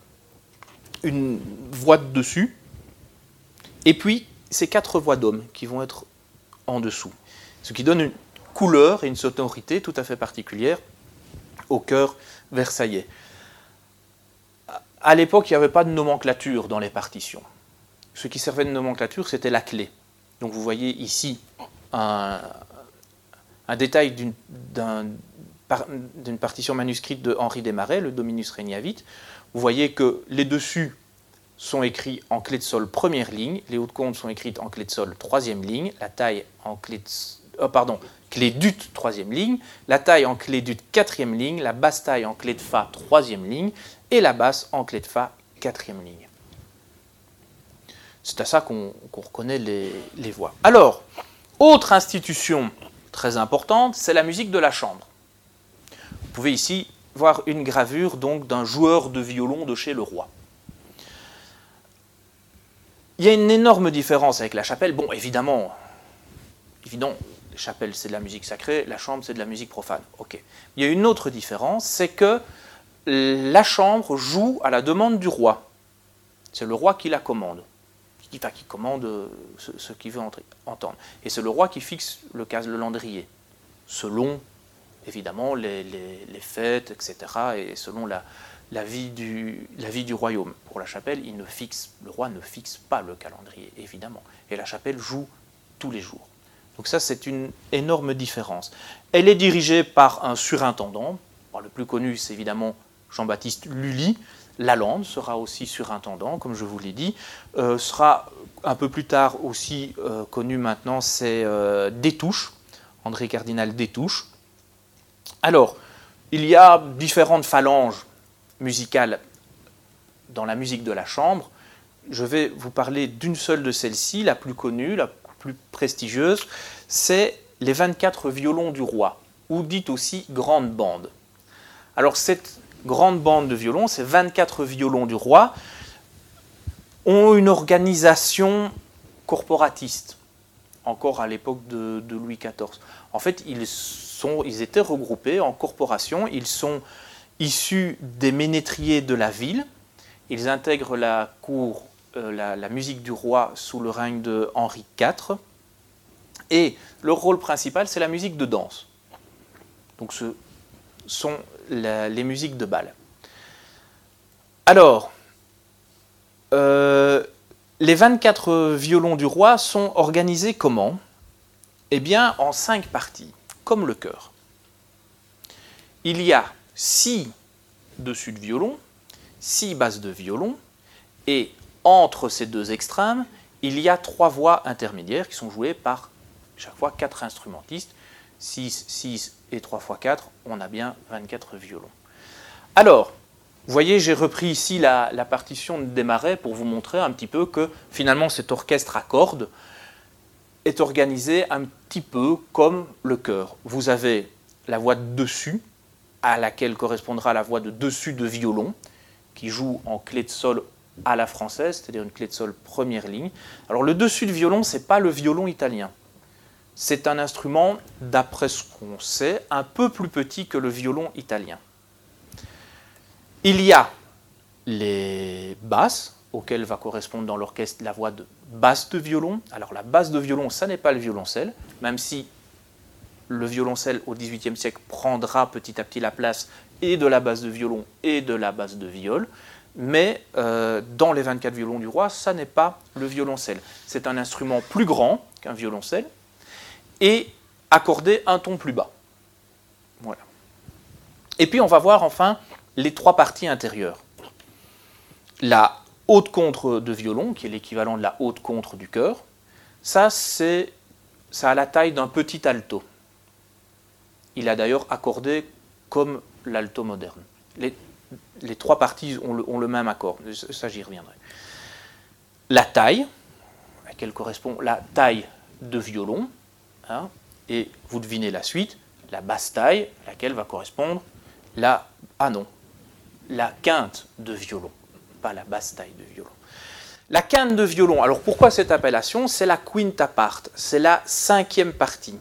une voix de dessus et puis, ces quatre voix d'hommes qui vont être en dessous. Ce qui donne une couleur et une sonorité tout à fait particulière au cœur versaillais. À l'époque, il n'y avait pas de nomenclature dans les partitions. Ce qui servait de nomenclature, c'était la clé. Donc vous voyez ici un, détail d'une partition manuscrite de Henri Desmarais, le Dominus Regnavit. Vous voyez que les dessus sont écrits en clé de sol première ligne, les hautes comptes sont écrites en clé de sol troisième ligne, la taille en clé de, pardon, clé d'ut troisième ligne, la taille en clé d'ut quatrième ligne, la basse taille en clé de fa troisième ligne et la basse en clé de fa quatrième ligne. C'est à ça qu'on reconnaît les, les voix. Alors, autre institution très importante, c'est la musique de la chambre. Vous pouvez ici voir une gravure donc d'un joueur de violon de chez le roi. Il y a une énorme différence avec la chapelle. Bon, évidemment, évidemment, la chapelle c'est de la musique sacrée, la chambre c'est de la musique profane. Ok. Il y a une autre différence, c'est que la chambre joue à la demande du roi. C'est le roi qui la commande, qui, qui commande ce, qu'il veut entendre. Et c'est le roi qui fixe le cas le landrier, selon évidemment les, les fêtes, etc. Et selon la, la vie, du, la vie du royaume. Pour la chapelle, il ne fixe, le roi ne fixe pas le calendrier, évidemment. Et la chapelle joue tous les jours. Donc ça, c'est une énorme différence. Elle est dirigée par un surintendant. le plus connu, c'est évidemment Jean-Baptiste Lully. Lalande sera aussi surintendant, comme je vous l'ai dit. Euh, sera un peu plus tard aussi euh, connu maintenant, c'est euh, Détouche. André Cardinal Détouche. Alors, il y a différentes phalanges musicales dans la musique de la chambre. Je vais vous parler d'une seule de celles-ci, la plus connue, la plus prestigieuse, c'est les 24 violons du roi, ou dite aussi grande bande. Alors cette grande bande de violons, ces 24 violons du roi, ont une organisation corporatiste, encore à l'époque de, Louis XIV. En fait, ils, sont, ils étaient regroupés en corporations, ils sont issus des ménétriers de la ville, ils intègrent la cour, euh, la, musique du roi sous le règne de Henri IV, et leur rôle principal, c'est la musique de danse. Donc ce sont les musiques de bal. Alors, euh, les 24 violons du roi sont organisés comment? Eh bien, en cinq parties, comme le chœur. Il y a six dessus de violon, six basses de violon, et entre ces deux extrêmes, il y a trois voix intermédiaires qui sont jouées par chaque fois quatre instrumentistes. 6, 6 et 3 fois 4, on a bien 24 violons. Alors, vous voyez, j'ai repris ici la, partition de Desmarais pour vous montrer un petit peu que finalement cet orchestre à cordes est organisé un petit peu comme le chœur. Vous avez la voix de dessus, à laquelle correspondra la voix de dessus de violon, qui joue en clé de sol à la française, c'est-à-dire une clé de sol première ligne. Alors le dessus de violon, ce n'est pas le violon italien. C'est un instrument, d'après ce qu'on sait, un peu plus petit que le violon italien. Il y a les basses, auxquelles va correspondre dans l'orchestre la voix de basse de violon. Alors la basse de violon, ça n'est pas le violoncelle, même si le violoncelle au XVIIIe siècle prendra petit à petit la place et de la basse de violon et de la basse de viol. Mais euh, dans les 24 violons du roi, ça n'est pas le violoncelle. C'est un instrument plus grand qu'un violoncelle et accordé un ton plus bas. Voilà. Et puis on va voir enfin les trois parties intérieures. La haute contre de violon, qui est l'équivalent de la haute contre du chœur, ça, c'est, ça a la taille d'un petit alto. Il a d'ailleurs accordé comme l'alto moderne. Les, trois parties ont le, même accord, ça j'y reviendrai. La taille, à laquelle correspond la taille de violon, hein, et vous devinez la suite, la basse taille, à laquelle va correspondre la... Ah non, la quinte de violon, pas la basse taille de violon. La quinte de violon, alors pourquoi cette appellation? C'est la quinta part, c'est la cinquième partie.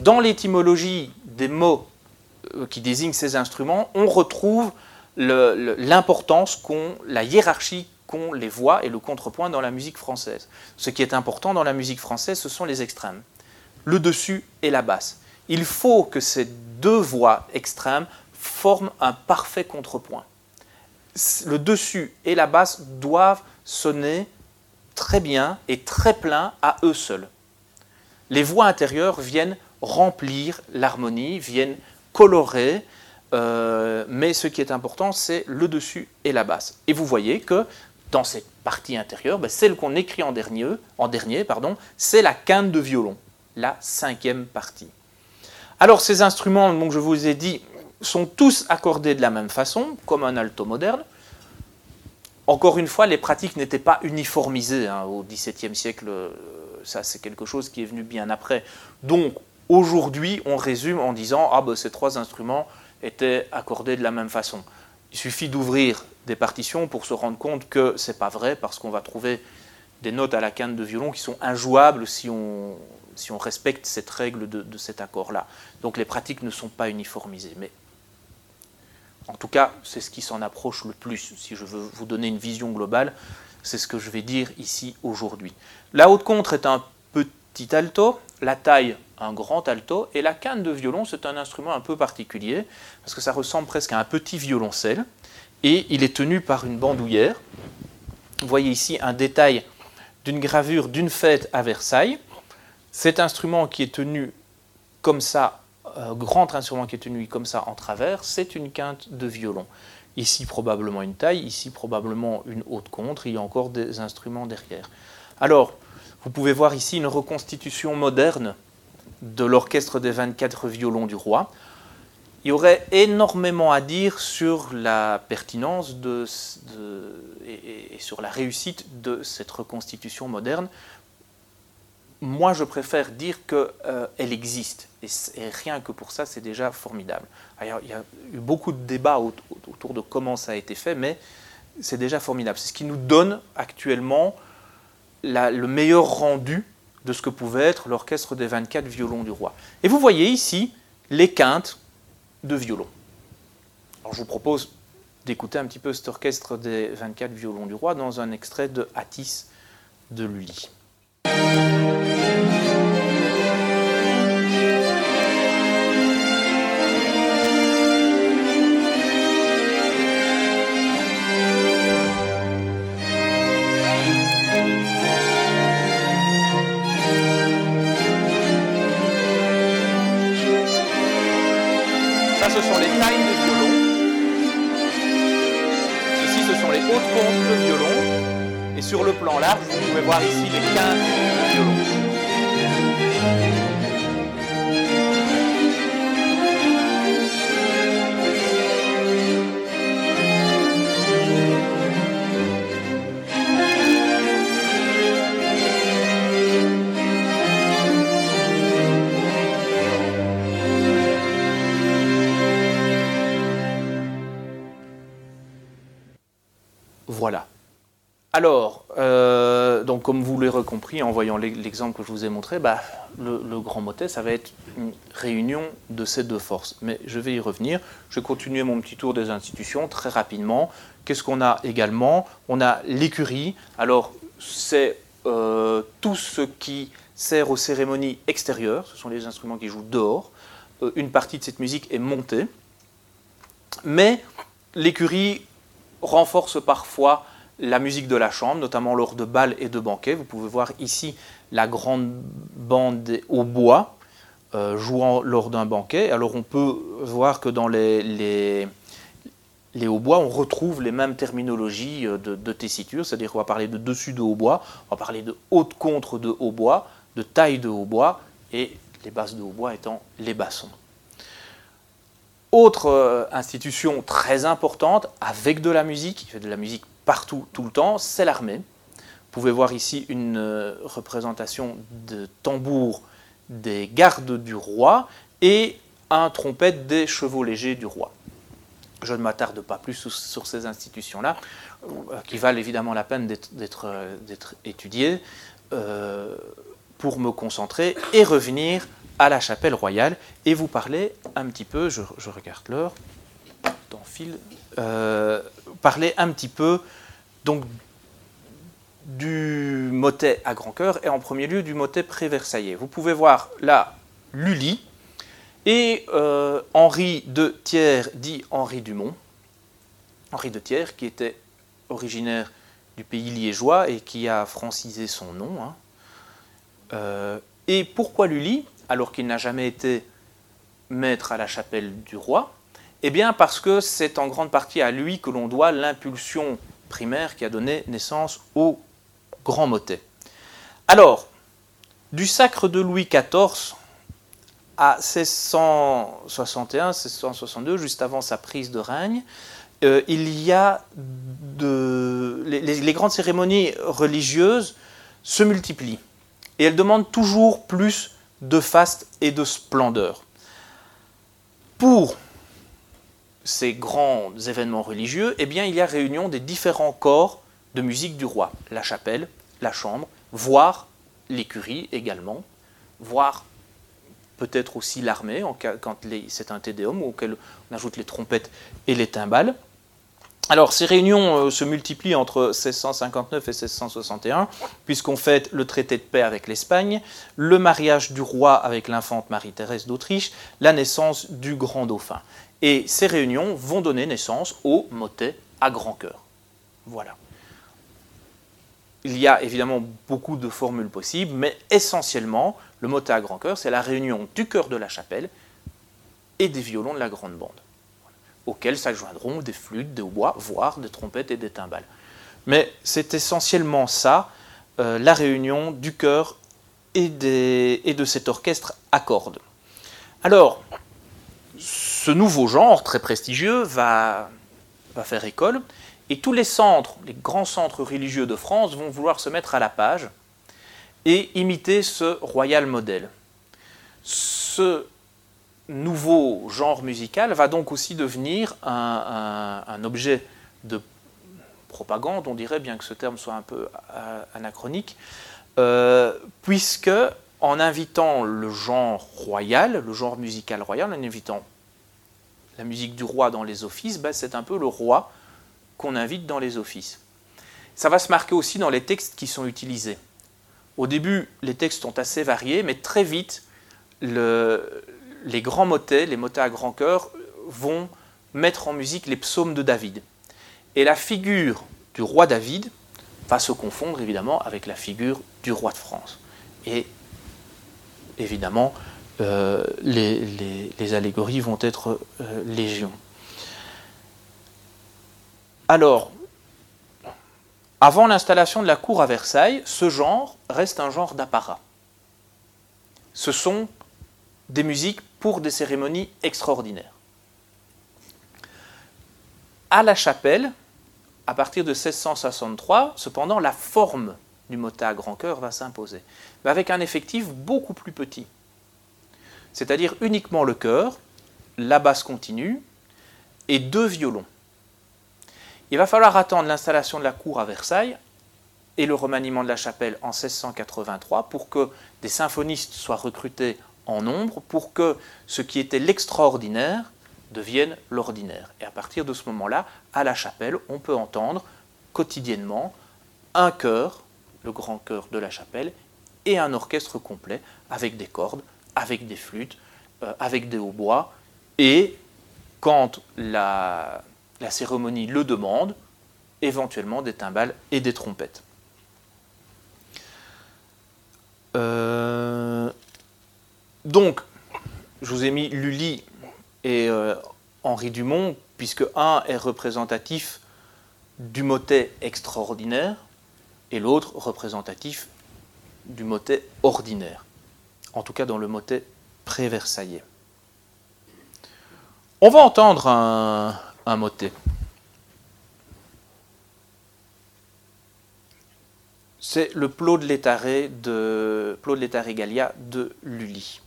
Dans l'étymologie des mots euh, qui désignent ces instruments, on retrouve l'importance qu'ont, la hiérarchie qu'ont les voix et le contrepoint dans la musique française. Ce qui est important dans la musique française, ce sont les extrêmes, le dessus et la basse. Il faut que ces deux voix extrêmes forment un parfait contrepoint. Le dessus et la basse doivent sonner très bien et très plein à eux seuls. Les voix intérieures viennent remplir l'harmonie, viennent colorer, euh, mais ce qui est important, c'est le dessus et la basse. Et vous voyez que dans cette partie intérieure, ben, celle qu'on écrit en dernier, en dernier pardon, c'est la quinte de violon, la cinquième partie. Alors ces instruments, donc je vous ai dit, sont tous accordés de la même façon, comme un alto moderne. Encore une fois, les pratiques n'étaient pas uniformisées hein, au XVIIe siècle. Euh, ça, c'est quelque chose qui est venu bien après. Donc, aujourd'hui, on résume en disant ah ben, ces trois instruments étaient accordés de la même façon. Il suffit d'ouvrir des partitions pour se rendre compte que c'est pas vrai, parce qu'on va trouver des notes à la quinte de violon qui sont injouables si on, respecte cette règle de, de cet accord-là. Donc les pratiques ne sont pas uniformisées. Mais en tout cas, c'est ce qui s'en approche le plus. Si je veux vous donner une vision globale, c'est ce que je vais dire ici aujourd'hui. La haute contre est un petit alto, la taille un grand alto, et la canne de violon, c'est un instrument un peu particulier, parce que ça ressemble presque à un petit violoncelle, et il est tenu par une bandoulière. Vous voyez ici un détail d'une gravure d'une fête à Versailles. Cet instrument qui est tenu comme ça euh, grand instrument qui est tenu comme ça en travers, c'est une quinte de violon. Ici probablement une taille, ici probablement une haute contre, il y a encore des instruments derrière. Alors, vous pouvez voir ici une reconstitution moderne de l'orchestre des 24 violons du roi. Il y aurait énormément à dire sur la pertinence de, et, sur la réussite de cette reconstitution moderne. Moi, je préfère dire qu'elle euh, existe. Et, rien que pour ça, c'est déjà formidable. il y a eu beaucoup de débats autour de comment ça a été fait, mais c'est déjà formidable. C'est ce qui nous donne actuellement le meilleur rendu de ce que pouvait être l'orchestre des 24 violons du roi. Et vous voyez ici les quintes de violon. Alors je vous propose d'écouter un petit peu cet orchestre des 24 violons du roi dans un extrait de Atis de Lully. Sur le plan large, vous pouvez voir ici les quintes de violon. Voilà. Alors, comme vous l'aurez compris en voyant l'exemple que je vous ai montré, bah, le, grand motet, ça va être une réunion de ces deux forces. Mais je vais y revenir. Je vais continuer mon petit tour des institutions très rapidement. Qu'est-ce qu'on a également? On a l'écurie. Alors, c'est euh, tout ce qui sert aux cérémonies extérieures. Ce sont les instruments qui jouent dehors. Euh, une partie de cette musique est montée. Mais l'écurie renforce parfois la musique de la chambre, notamment lors de bals et de banquets. Vous pouvez voir ici la grande bande au bois euh, jouant lors d'un banquet. Alors on peut voir que dans les, les, les hautbois, on retrouve les mêmes terminologies euh, de, tessiture, c'est-à-dire qu'on va parler de dessus de hautbois, on va parler de haute contre de hautbois, de taille de hautbois, et les basses de hautbois étant les bassons. Autre euh, institution très importante, avec de la musique, de la musique partout, tout le temps, c'est l'armée. Vous pouvez voir ici une euh, représentation de tambour des gardes du roi et un trompette des chevaux légers du roi. Je ne m'attarde pas plus sur ces institutions-là, euh, qui valent évidemment la peine d'être étudiées, pour me concentrer et revenir à la chapelle royale et vous parler un petit peu, je, regarde l'heure, euh, parler un petit peu donc du motet à grand cœur et en premier lieu du motet pré-versaillais. Vous pouvez voir là Lully et euh, Henri de Thiers dit Henri Dumont. Henri de Thiers qui était originaire du pays liégeois et qui a francisé son nom. Hein. Euh, et pourquoi Lully alors qu'il n'a jamais été maître à la chapelle du roi? Eh bien parce que c'est en grande partie à lui que l'on doit l'impulsion primaire qui a donné naissance au grand motet. Alors, du sacre de Louis XIV à 1661-1662, juste avant sa prise de règne, euh, il y a de, les, grandes cérémonies religieuses se multiplient et elles demandent toujours plus de faste et de splendeur. Pour ces grands événements religieux, eh bien, il y a réunion des différents corps de musique du roi, la chapelle, la chambre, voire l'écurie également, voire peut-être aussi l'armée, quand c'est un tédéum auquel on ajoute les trompettes et les timbales. Alors, ces réunions euh, se multiplient entre 1659 et 1661, puisqu'on fête le traité de paix avec l'Espagne, le mariage du roi avec l'infante Marie-Thérèse d'Autriche, la naissance du grand dauphin. Et ces réunions vont donner naissance au motet à grand cœur. Voilà. Il y a évidemment beaucoup de formules possibles, mais essentiellement, le motet à grand cœur, c'est la réunion du cœur de la chapelle et des violons de la grande bande auxquels s'adjoindront des flûtes, des hautbois, voire des trompettes et des timbales. Mais c'est essentiellement ça, euh, la réunion du chœur et, de cet orchestre à cordes. Alors, ce nouveau genre très prestigieux va, faire école et tous les centres, les grands centres religieux de France vont vouloir se mettre à la page et imiter ce royal modèle. Ce nouveau genre musical va donc aussi devenir un, objet de propagande, on dirait, bien que ce terme soit un peu anachronique, euh, puisque en invitant le genre royal, le genre musical royal, en invitant la musique du roi dans les offices, ben, c'est un peu le roi qu'on invite dans les offices. Ça va se marquer aussi dans les textes qui sont utilisés. Au début, les textes sont assez variés, mais très vite, les grands motets, les motets à grand cœur, vont mettre en musique les psaumes de David. Et la figure du roi David va se confondre évidemment avec la figure du roi de France. Et évidemment, euh, les, allégories vont être euh, légion. Alors, avant l'installation de la cour à Versailles, ce genre reste un genre d'apparat. Ce sont des musiques pour des cérémonies extraordinaires. À la chapelle, à partir de 1663, cependant, la forme du motet à grand cœur va s'imposer, mais avec un effectif beaucoup plus petit. C'est-à-dire uniquement le chœur, la basse continue et deux violons. Il va falloir attendre l'installation de la cour à Versailles et le remaniement de la chapelle en 1683 pour que des symphonistes soient recrutés en nombre, pour que ce qui était l'extraordinaire devienne l'ordinaire. Et à partir de ce moment-là, à la chapelle, on peut entendre quotidiennement un chœur, le grand chœur de la chapelle, et un orchestre complet avec des cordes, avec des flûtes, euh, avec des hautbois, et quand la, cérémonie le demande, éventuellement des timbales et des trompettes. Euh, donc, je vous ai mis Lully et euh, Henri Dumont, puisque un est représentatif du motet extraordinaire et l'autre représentatif du motet ordinaire, en tout cas dans le motet pré-versaillais. On va entendre un, motet. C'est le plot de l'étaré de de Gallia de Lully.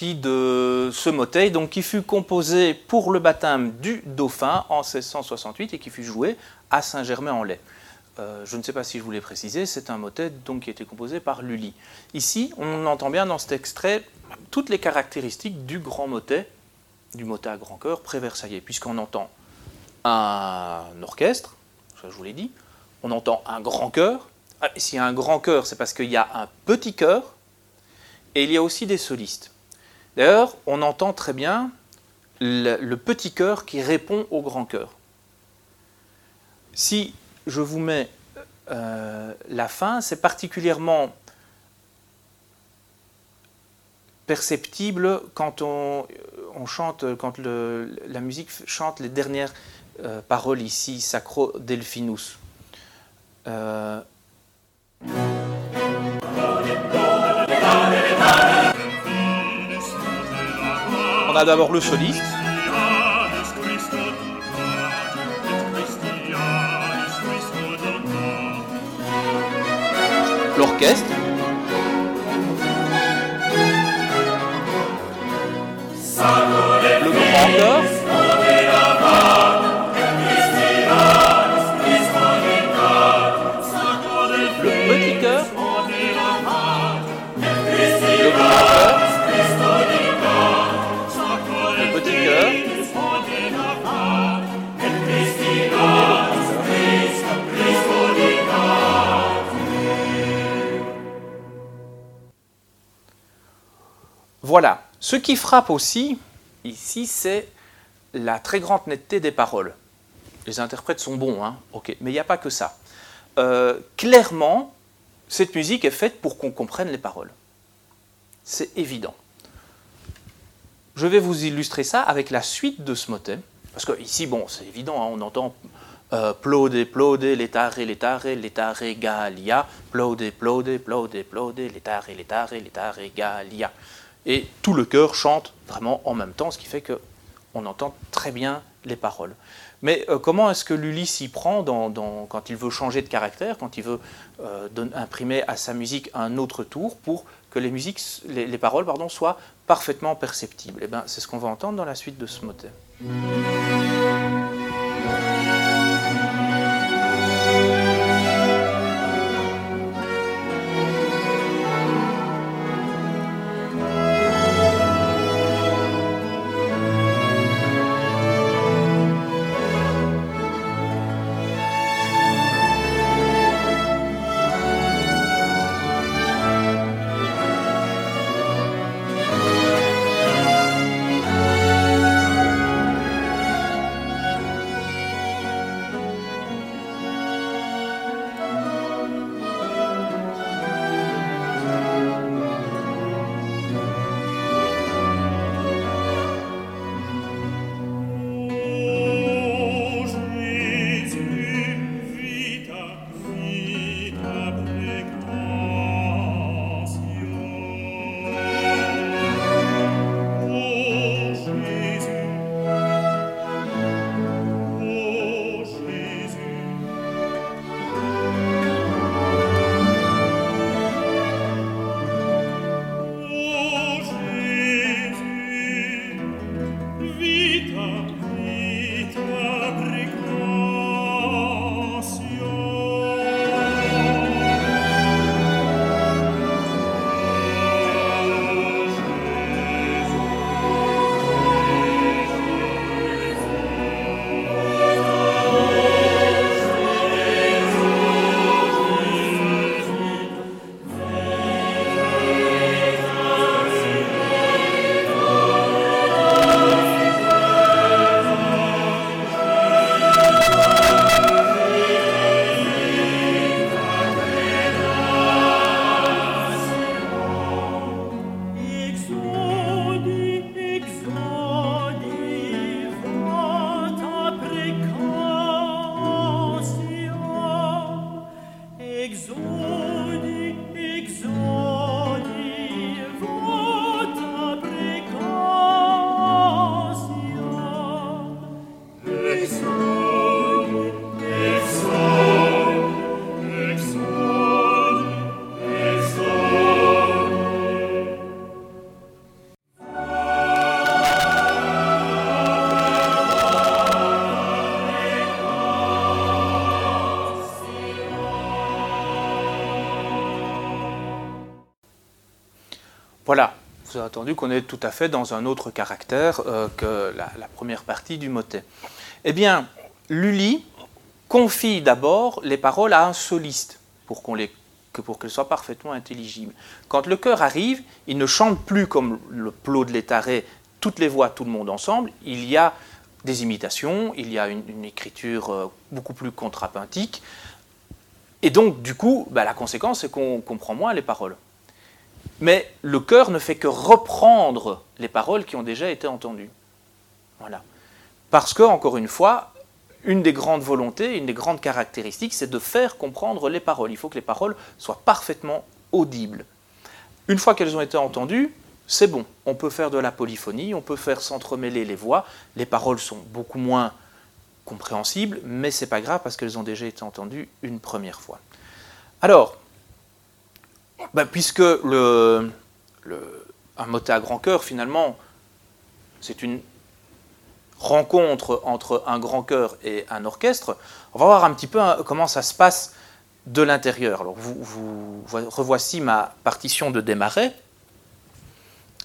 De ce motet, donc qui fut composé pour le baptême du dauphin en 1668 et qui fut joué à Saint-Germain-en-Laye. Euh, je ne sais pas si je voulais préciser, c'est un motet donc, qui a été composé par Lully. Ici, on entend bien dans cet extrait toutes les caractéristiques du grand motet, du motet à grand cœur pré-versaillais, puisqu'on entend un orchestre, ça je vous l'ai dit, on entend un grand chœur. Ah, s'il y a un grand chœur, c'est parce qu'il y a un petit chœur, et il y a aussi des solistes. D'ailleurs, on entend très bien le, petit chœur qui répond au grand chœur. Si je vous mets euh, la fin, c'est particulièrement perceptible quand on, chante, quand la musique chante les dernières euh, paroles ici, Sacro Delphinus. Euh, d'abord le soliste. L'orchestre. Ce qui frappe aussi, ici, c'est la très grande netteté des paroles. Les interprètes sont bons, hein ok, mais il n'y a pas que ça. Euh, clairement, cette musique est faite pour qu'on comprenne les paroles. C'est évident. Je vais vous illustrer ça avec la suite de ce motet, parce que ici, bon, c'est évident, hein, on entend euh, plode, plode, letare, letare, letare, galia, plode, plode, plode, plode, letare, letare, letare, galia et tout le chœur chante vraiment en même temps, ce qui fait qu'on entend très bien les paroles. Mais euh, comment est-ce que Lully s'y prend quand il veut changer de caractère, quand il veut euh, imprimer à sa musique un autre tour pour que les, musiques, les, paroles pardon, soient parfaitement perceptibles? Eh C'est ce qu'on va entendre dans la suite de ce motet. Avez entendu qu'on est tout à fait dans un autre caractère euh, que la, première partie du motet. Eh bien, Lully confie d'abord les paroles à un soliste pour qu'on les pour qu'elles soient parfaitement intelligibles. Quand le chœur arrive, il ne chante plus comme le plot de l'étaré, toutes les voix, tout le monde ensemble. Il y a des imitations, il y a une, écriture euh, beaucoup plus contrapuntique. Et donc, du coup, bah, la conséquence, c'est qu'on comprend moins les paroles. Mais le chœur ne fait que reprendre les paroles qui ont déjà été entendues. Voilà. Parce que, encore une fois, une des grandes volontés, une des grandes caractéristiques, c'est de faire comprendre les paroles. Il faut que les paroles soient parfaitement audibles. Une fois qu'elles ont été entendues, c'est bon. On peut faire de la polyphonie, on peut faire s'entremêler les voix. Les paroles sont beaucoup moins compréhensibles, mais c'est pas grave parce qu'elles ont déjà été entendues une première fois. Alors, bah, puisque un motet à grand cœur, finalement, c'est une rencontre entre un grand chœur et un orchestre, on va voir un petit peu hein, comment ça se passe de l'intérieur. Alors, vous, revoici ma partition de démarrer.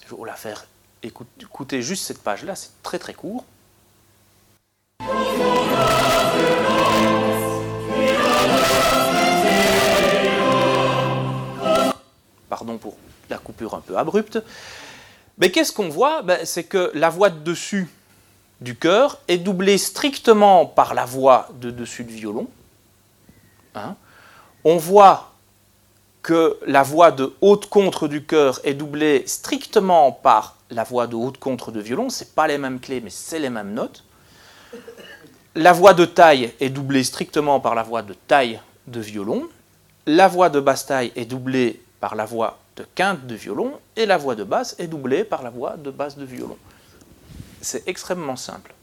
Je vais vous la faire écouter juste cette page-là, c'est très très court. Pour la coupure un peu abrupte. Mais qu'est-ce qu'on voit? Ben, C'est que la voix de dessus du chœur est doublée strictement par la voix de dessus du violon. Hein. On voit que la voix de haute contre du chœur est doublée strictement par la voix de haute contre de violon. Ce pas les mêmes clés, mais c'est les mêmes notes. La voix de taille est doublée strictement par la voix de taille de violon. La voix de basse taille est doublée par la voix de quinte de violon. Et la voix de basse est doublée par la voix de basse de violon. C'est extrêmement simple.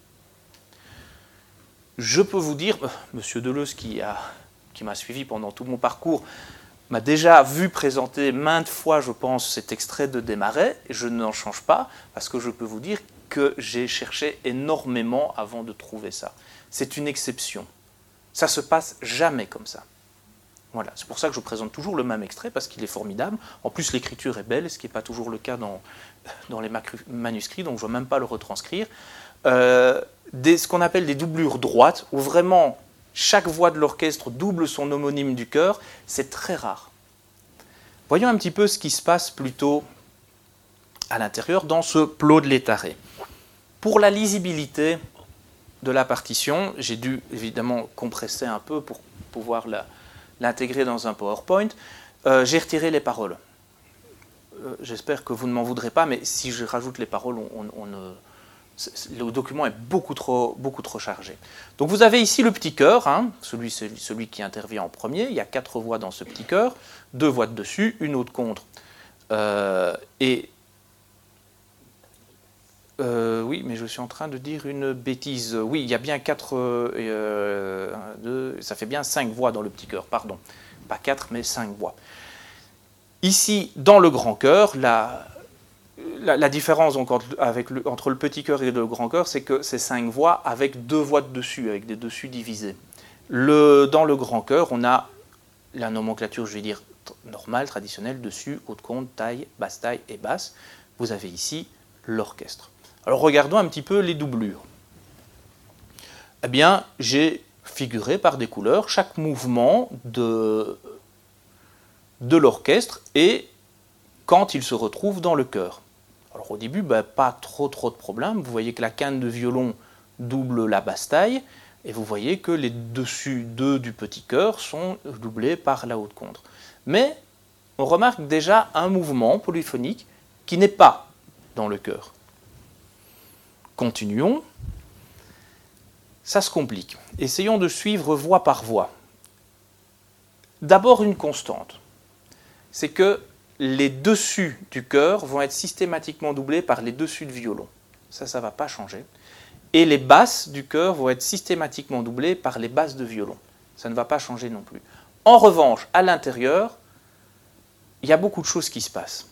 Je peux vous dire, euh, Monsieur Deleuze, qui, m'a suivi pendant tout mon parcours, m'a déjà vu présenter maintes fois, je pense, cet extrait de Desmarais, et je n'en change pas, parce que je peux vous dire que j'ai cherché énormément avant de trouver ça. C'est une exception. Ça se passe jamais comme ça. Voilà, c'est pour ça que je présente toujours le même extrait, parce qu'il est formidable. En plus, l'écriture est belle, ce qui n'est pas toujours le cas dans, les manuscrits, donc je ne vais même pas le retranscrire. Euh, ce qu'on appelle des doublures droites, où vraiment chaque voix de l'orchestre double son homonyme du chœur, c'est très rare. Voyons un petit peu ce qui se passe plutôt à l'intérieur dans ce plot de l'étaré. Pour la lisibilité de la partition, j'ai dû évidemment compresser un peu pour pouvoir la, l'intégrer dans un PowerPoint, euh, j'ai retiré les paroles. Euh, j'espère que vous ne m'en voudrez pas, mais si je rajoute les paroles, on, le document est beaucoup trop, beaucoup trop chargé. Donc vous avez ici le petit cœur, hein, celui, qui intervient en premier. Il y a quatre voix dans ce petit cœur, deux voix de dessus, une autre contre. Euh, et euh, oui, mais je suis en train de dire une bêtise. Oui, il y a bien quatre, euh, ça fait bien cinq voix dans le petit cœur, pardon. Pas quatre, mais cinq voix. Ici, dans le grand cœur, la, différence entre, le, petit cœur et le grand cœur, c'est que c'est cinq voix avec deux voix de dessus, avec des dessus divisés. Dans le grand cœur, on a la nomenclature, je vais dire, normale, traditionnelle, dessus, haute compte, taille, basse taille et basse. Vous avez ici l'orchestre. Alors regardons un petit peu les doublures. Eh bien, j'ai figuré par des couleurs chaque mouvement de, de l'orchestre et quand il se retrouve dans le chœur. Alors au début, ben, pas trop trop de problème. Vous voyez que la canne de violon double la basse taille et vous voyez que les dessus deux du petit chœur sont doublés par la haute contre. Mais on remarque déjà un mouvement polyphonique qui n'est pas dans le chœur. Continuons. Ça se complique. Essayons de suivre voix par voix. D'abord une constante. C'est que les dessus du chœur vont être systématiquement doublés par les dessus de violon. Ça, ça ne va pas changer. Et les basses du chœur vont être systématiquement doublées par les basses de violon. Ça ne va pas changer non plus. En revanche, à l'intérieur, il y a beaucoup de choses qui se passent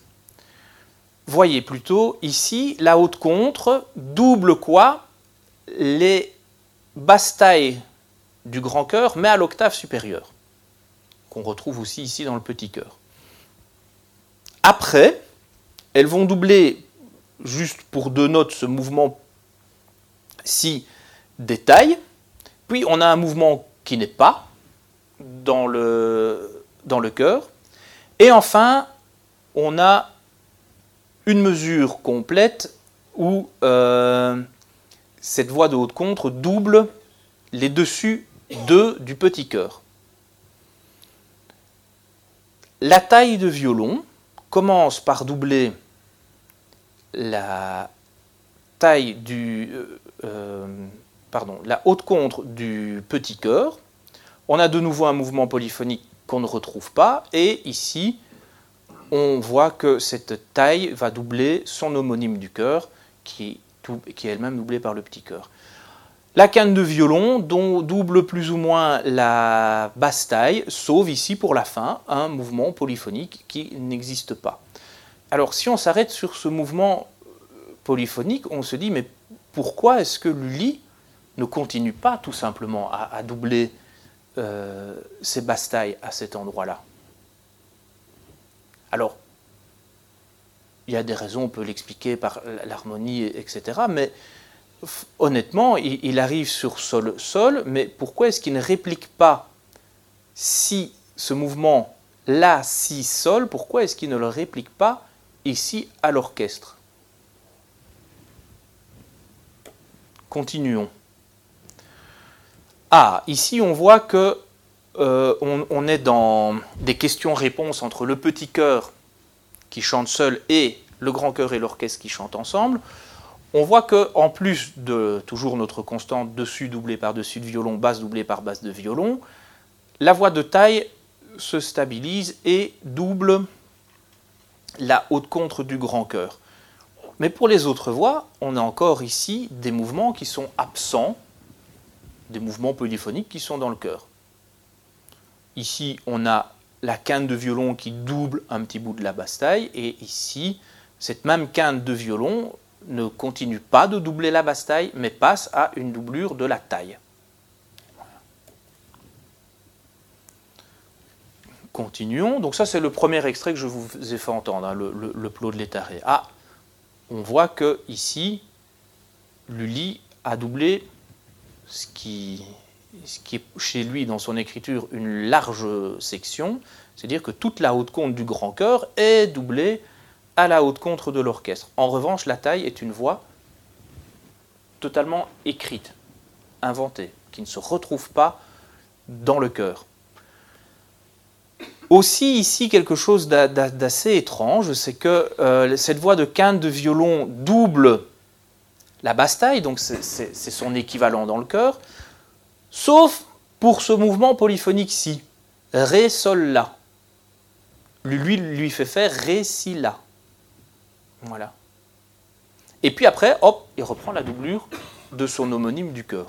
voyez plutôt ici la haute contre double quoi les tailles du grand cœur, mais à l'octave supérieure, qu'on retrouve aussi ici dans le petit cœur. Après, elles vont doubler, juste pour deux notes, ce mouvement si des tailles. Puis on a un mouvement qui n'est pas dans le, dans le cœur. Et enfin, on a une mesure complète où euh, cette voix de haute contre double les dessus 2 du petit cœur. La taille de violon commence par doubler la taille du euh, euh, pardon, la haute contre du petit cœur. On a de nouveau un mouvement polyphonique qu'on ne retrouve pas et ici on voit que cette taille va doubler son homonyme du cœur qui, est elle-même doublée par le petit cœur. La canne de violon dont double plus ou moins la basse taille, sauf ici pour la fin un mouvement polyphonique qui n'existe pas. Alors si on s'arrête sur ce mouvement euh, polyphonique, on se dit mais pourquoi est-ce que Lully ne continue pas tout simplement à, doubler euh, ses basses tailles à cet endroit-là? Alors, il y a des raisons, on peut l'expliquer par l'harmonie, etc. Mais honnêtement, il, arrive sur sol-sol, mais pourquoi est-ce qu'il ne réplique pas si ce mouvement là, si, sol, pourquoi est-ce qu'il ne le réplique pas ici à l'orchestre? Continuons. Ah, ici on voit que euh, on, est dans des questions-réponses entre le petit chœur qui chante seul et le grand chœur et l'orchestre qui chantent ensemble. On voit que en plus de toujours notre constante dessus doublé par dessus de violon, basse doublée par basse de violon, la voix de taille se stabilise et double la haute contre du grand chœur. Mais pour les autres voix, on a encore ici des mouvements qui sont absents, des mouvements polyphoniques qui sont dans le chœur. Ici, on a la quinte de violon qui double un petit bout de la basse taille, et ici, cette même quinte de violon ne continue pas de doubler la basse taille, mais passe à une doublure de la taille. Continuons. Donc ça, c'est le premier extrait que je vous ai fait entendre, hein, le, plot de l'étaré. Ah, on voit que ici, Lully a doublé ce qui, ce qui est chez lui dans son écriture une large section, c'est-à-dire que toute la haute compte du grand chœur est doublée à la haute contre de l'orchestre. En revanche, la taille est une voix totalement écrite, inventée, qui ne se retrouve pas dans le chœur. Aussi ici quelque chose d'assez étrange, c'est que euh, cette voix de quinte de violon double la basse taille, donc c'est son équivalent dans le chœur, sauf pour ce mouvement polyphonique-ci, Ré, Sol, La. Lui, lui fait faire Ré, Si, La. Voilà. Et puis après, hop, il reprend la doublure de son homonyme du chœur.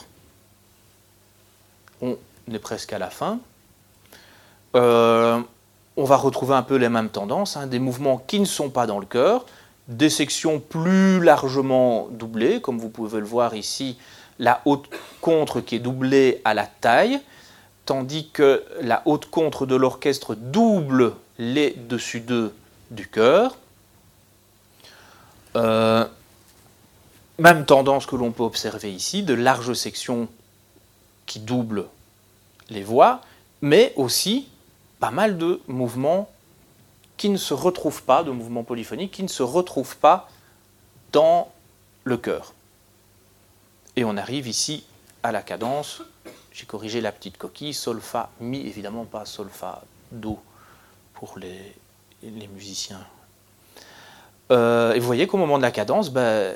On est presque à la fin. Euh, on va retrouver un peu les mêmes tendances, hein, des mouvements qui ne sont pas dans le cœur, des sections plus largement doublées, comme vous pouvez le voir ici, la haute contre qui est doublée à la taille, tandis que la haute contre de l'orchestre double les dessus deux du cœur. Euh, même tendance que l'on peut observer ici, de larges sections qui doublent les voix, mais aussi pas mal de mouvements qui ne se retrouvent pas, de mouvements polyphoniques, qui ne se retrouvent pas dans le chœur. Et on arrive ici à la cadence. J'ai corrigé la petite coquille, sol, fa, mi, évidemment pas sol, fa, do pour les, musiciens. Euh, et vous voyez qu'au moment de la cadence, ben,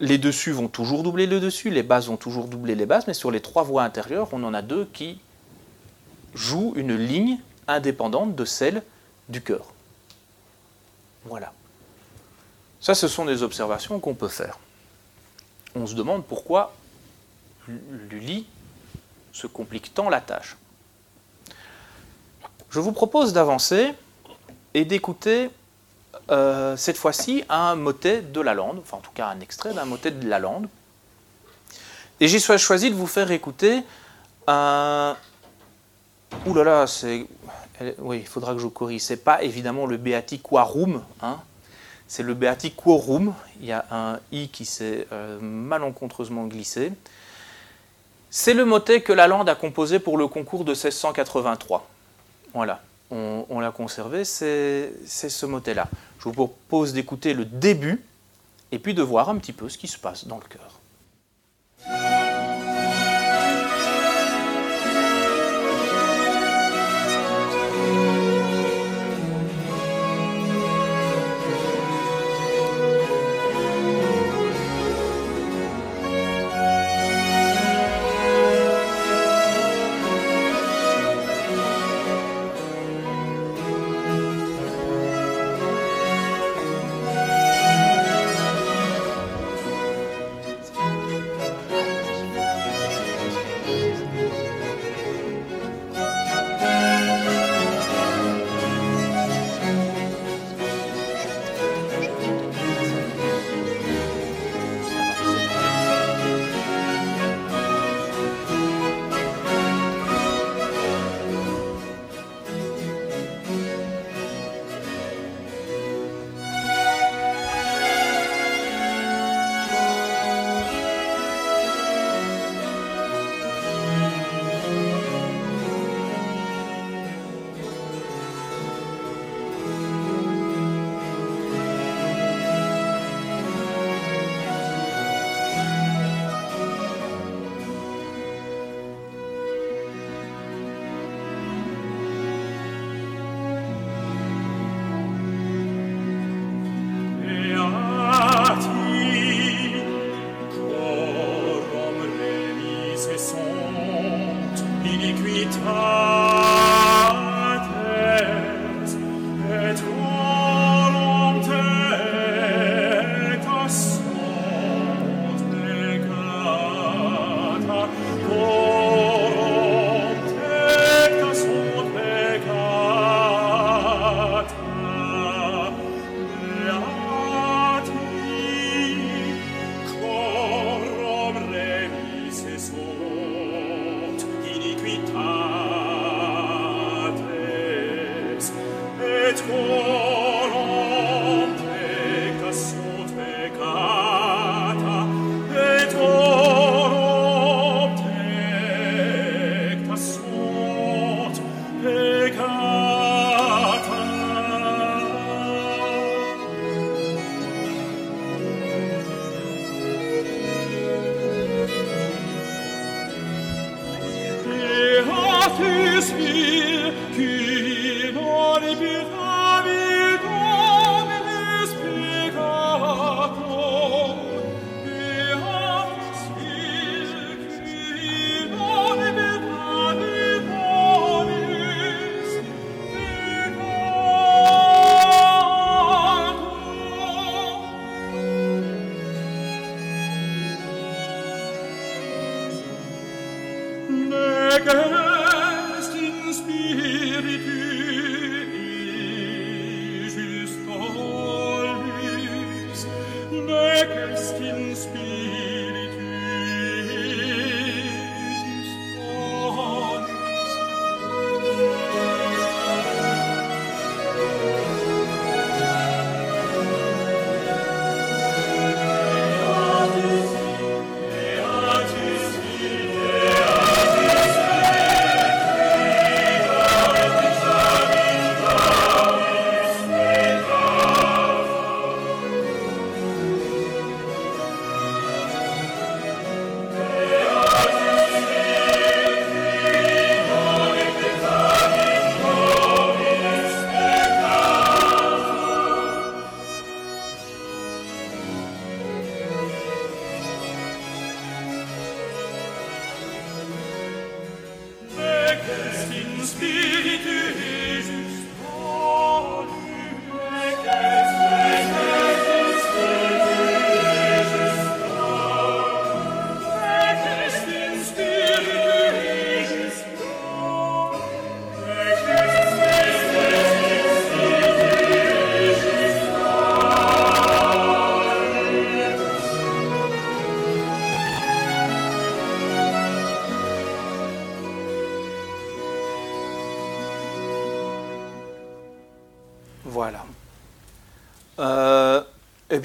les dessus vont toujours doubler le dessus, les basses vont toujours doubler les basses, mais sur les trois voix intérieures, on en a deux qui joue une ligne indépendante de celle du cœur. Voilà. Ça, ce sont des observations qu'on peut faire. On se demande pourquoi Lully se complique tant la tâche. Je vous propose d'avancer et d'écouter euh, cette fois-ci un motet de la lande, enfin en tout cas un extrait d'un motet de la lande. Et j'ai choisi de vous faire écouter un, Ouh là là, c'est oui, il faudra que je corrige. C'est pas évidemment le Beati Quarum, hein. C'est le Beati Quorum. Il y a un i qui s'est euh, malencontreusement glissé. C'est le motet que Lalande a composé pour le concours de 1683. Voilà, on, l'a conservé, c'est ce motet-là. Je vous propose d'écouter le début et puis de voir un petit peu ce qui se passe dans le cœur.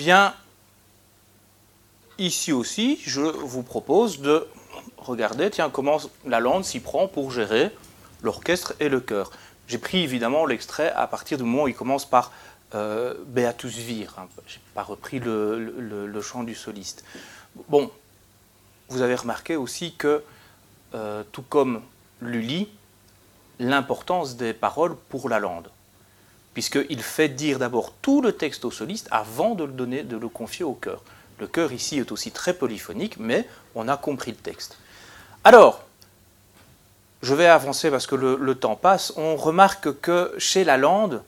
Bien, ici aussi, je vous propose de regarder, tiens, comment la lande s'y prend pour gérer l'orchestre et le chœur. J'ai pris évidemment l'extrait à partir du moment où il commence par euh, Beatus Vir. Hein. Je n'ai pas repris le, chant du soliste. Bon, vous avez remarqué aussi que, euh, tout comme Lully, l'importance des paroles pour la lande, puisqu'il fait dire d'abord tout le texte au soliste avant de le donner, de le confier au chœur. Le chœur ici est aussi très polyphonique, mais on a compris le texte. Alors, je vais avancer parce que le, temps passe. On remarque que chez la lande,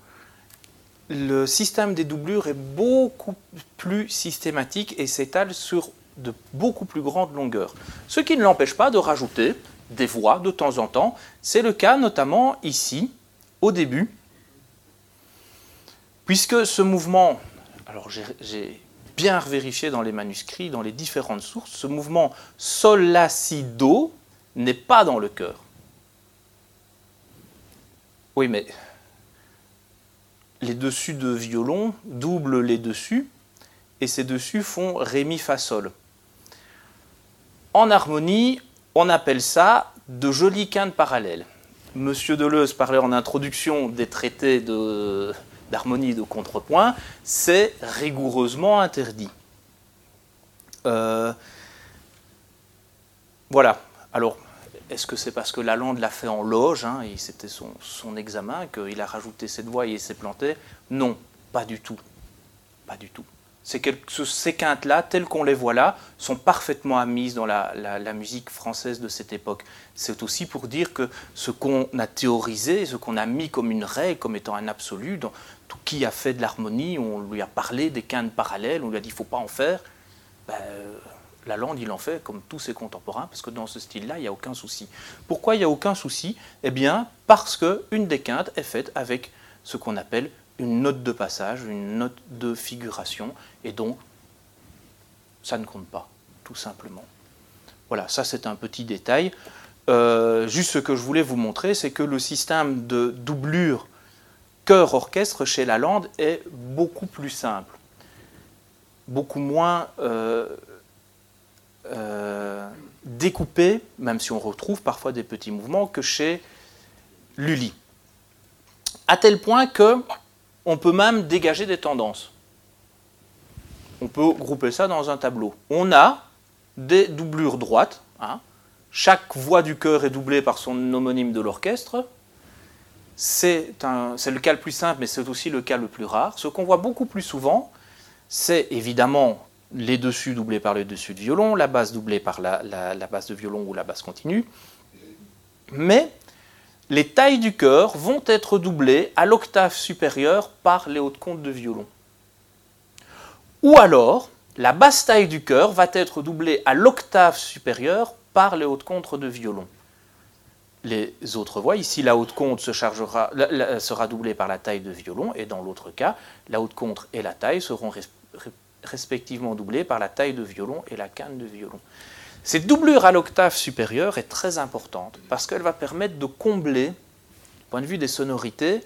le système des doublures est beaucoup plus systématique et s'étale sur de beaucoup plus grandes longueurs. Ce qui ne l'empêche pas de rajouter des voix de temps en temps. C'est le cas notamment ici, au début, puisque ce mouvement, alors j'ai bien vérifié dans les manuscrits, dans les différentes sources, ce mouvement sol la si do n'est pas dans le chœur. Oui, mais les dessus de violon doublent les dessus, et ces dessus font ré mi fa sol. En harmonie, on appelle ça de jolies quintes parallèles. Monsieur Deleuze parlait en introduction des traités d'harmonie de contrepoint, c'est rigoureusement interdit. Euh, voilà. Alors, est-ce que c'est parce que Lalande l'a fait en loge, hein, et c'était son, examen, qu'il a rajouté cette voix et s'est planté? Non, pas du tout. Pas du tout. Ces, quintes-là, telles qu'on les voit là, sont parfaitement admises dans la, musique française de cette époque. C'est aussi pour dire que ce qu'on a théorisé, ce qu'on a mis comme une règle, comme étant un absolu, qui a fait de l'harmonie, on lui a parlé des quintes parallèles, on lui a dit il ne faut pas en faire. Ben, la lande, il en fait comme tous ses contemporains, parce que dans ce style-là, il n'y a aucun souci. Pourquoi il n'y a aucun souci? Eh bien, parce qu'une des quintes est faite avec ce qu'on appelle une note de passage, une note de figuration, et donc ça ne compte pas, tout simplement. Voilà, ça c'est un petit détail. Euh, juste ce que je voulais vous montrer, c'est que le système de doublure chœur-orchestre chez la lande est beaucoup plus simple, beaucoup moins euh, euh, découpé, même si on retrouve parfois des petits mouvements, que chez Lully. À tel point que on peut même dégager des tendances. On peut grouper ça dans un tableau. On a des doublures droites. Hein. Chaque voix du chœur est doublée par son homonyme de l'orchestre. C'est le cas le plus simple, mais c'est aussi le cas le plus rare. Ce qu'on voit beaucoup plus souvent, c'est évidemment les dessus doublés par les dessus de violon, la basse doublée par la, basse de violon ou la basse continue. Mais les tailles du chœur vont être doublées à l'octave supérieure par les hautes comptes de violon. Ou alors, la basse taille du chœur va être doublée à l'octave supérieure par les hautes comptes de violon. Les autres voix, ici la haute chargera, sera doublée par la taille de violon, et dans l'autre cas, la haute contre et la taille seront respectivement doublées par la taille de violon et la canne de violon. Cette doublure à l'octave supérieure est très importante parce qu'elle va permettre de combler, du point de vue des sonorités,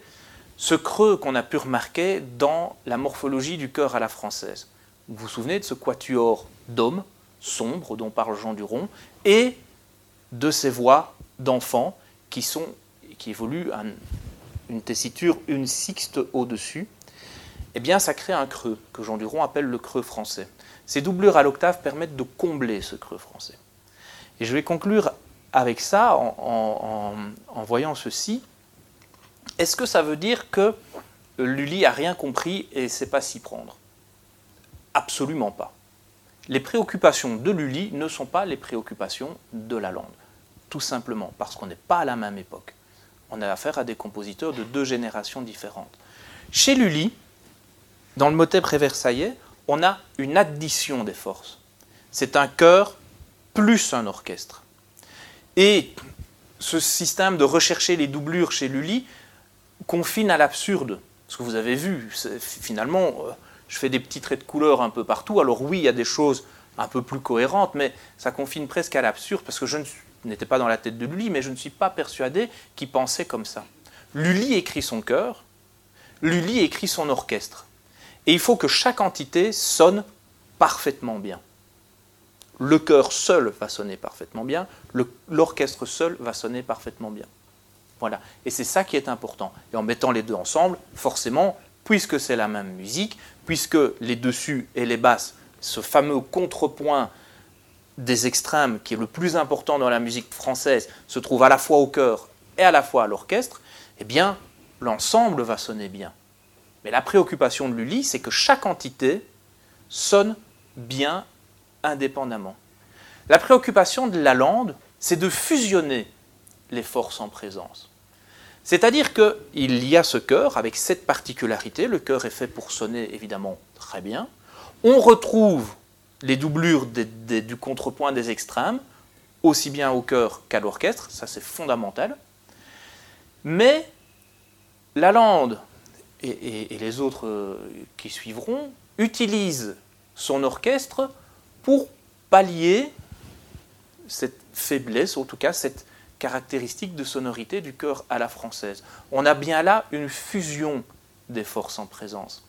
ce creux qu'on a pu remarquer dans la morphologie du chœur à la française. Vous vous souvenez de ce quatuor d'hommes sombre dont parle Jean Duron et de ces voix d'enfants qui, évoluent à une tessiture, une sixte au-dessus. Eh bien, ça crée un creux que Jean Duron appelle le creux français. Ces doublures à l'octave permettent de combler ce creux français. Et je vais conclure avec ça en, voyant ceci. Est-ce que ça veut dire que Lully a rien compris et ne sait pas s'y prendre? Absolument pas. Les préoccupations de Lully ne sont pas les préoccupations de la langue. Tout simplement parce qu'on n'est pas à la même époque. On a affaire à des compositeurs de deux générations différentes. Chez Lully, dans le motet préversaillais, on a une addition des forces. C'est un chœur plus un orchestre. Et ce système de rechercher les doublures chez Lully confine à l'absurde. Ce que vous avez vu, finalement, euh, je fais des petits traits de couleur un peu partout. Alors oui, il y a des choses un peu plus cohérentes, mais ça confine presque à l'absurde, parce que je n'étais pas dans la tête de Lully, mais je ne suis pas persuadé qu'il pensait comme ça. Lully écrit son chœur, Lully écrit son orchestre. Et il faut que chaque entité sonne parfaitement bien. Le chœur seul va sonner parfaitement bien, l'orchestre seul va sonner parfaitement bien. Voilà. Et c'est ça qui est important. Et en mettant les deux ensemble, forcément, puisque c'est la même musique, puisque les dessus et les basses, ce fameux contrepoint des extrêmes qui est le plus important dans la musique française, se trouve à la fois au chœur et à la fois à l'orchestre, eh bien, l'ensemble va sonner bien. Mais la préoccupation de Lully, c'est que chaque entité sonne bien indépendamment. La préoccupation de la lande, c'est de fusionner les forces en présence. C'est-à-dire qu'il y a ce chœur avec cette particularité, le chœur est fait pour sonner évidemment très bien. On retrouve les doublures du contrepoint des extrêmes, aussi bien au chœur qu'à l'orchestre, ça c'est fondamental. Mais la lande et, et, les autres euh, qui suivront utilisent son orchestre pour pallier cette faiblesse, en tout cas cette caractéristique de sonorité du chœur à la française. On a bien là une fusion des forces en présence.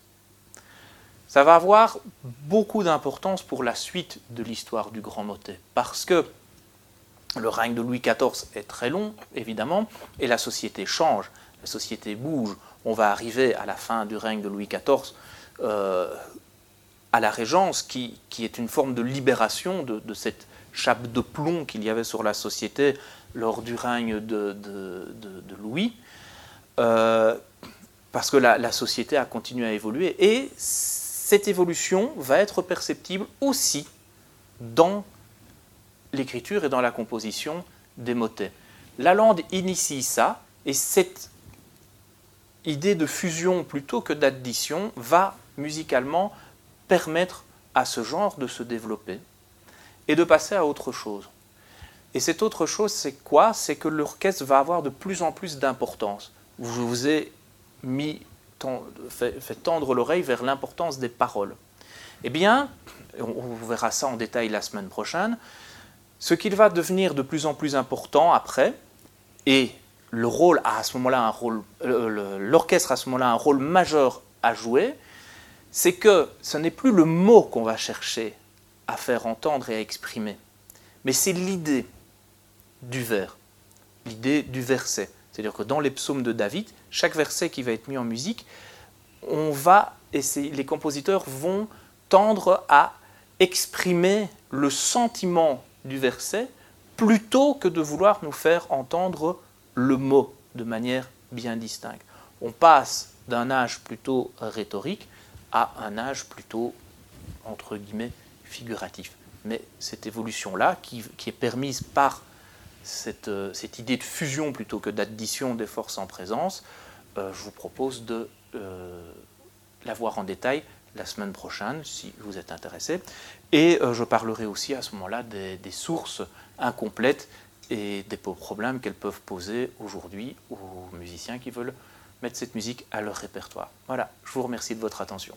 Ça va avoir beaucoup d'importance pour la suite de l'histoire du Grand Motet, parce que le règne de Louis XIV est très long, évidemment, et la société change, la société bouge. On va arriver à la fin du règne de Louis XIV euh, à la Régence, qui, est une forme de libération de cette chape de plomb qu'il y avait sur la société lors du règne de, Louis, euh, parce que la, société a continué à évoluer. Et cette évolution va être perceptible aussi dans l'écriture et dans la composition des motets. La lande initie ça, et cette idée de fusion plutôt que d'addition va musicalement permettre à ce genre de se développer et de passer à autre chose. Et cette autre chose, c'est quoi? C'est que l'orchestre va avoir de plus en plus d'importance. Je vous ai mis, fait, tendre l'oreille vers l'importance des paroles. Eh bien, on, verra ça en détail la semaine prochaine, ce qu'il va devenir de plus en plus important après, et le rôle à ce moment-là un rôle, l'orchestre a à ce moment-là un rôle majeur à jouer, c'est que ce n'est plus le mot qu'on va chercher à faire entendre et à exprimer. Mais c'est l'idée du vers, l'idée du verset. C'est-à-dire que dans les psaumes de David, chaque verset qui va être mis en musique, on va essayer, les compositeurs vont tendre à exprimer le sentiment du verset plutôt que de vouloir nous faire entendre le mot de manière bien distincte. On passe d'un âge plutôt rhétorique à un âge plutôt, entre guillemets, figuratif. Mais cette évolution-là, qui, est permise par euh, cette, idée de fusion plutôt que d'addition des forces en présence, euh, je vous propose de euh, la voir en détail la semaine prochaine, si vous êtes intéressé. Et je parlerai aussi à ce moment-là des, sources incomplètes et des problèmes qu'elles peuvent poser aujourd'hui aux musiciens qui veulent mettre cette musique à leur répertoire. Voilà, je vous remercie de votre attention.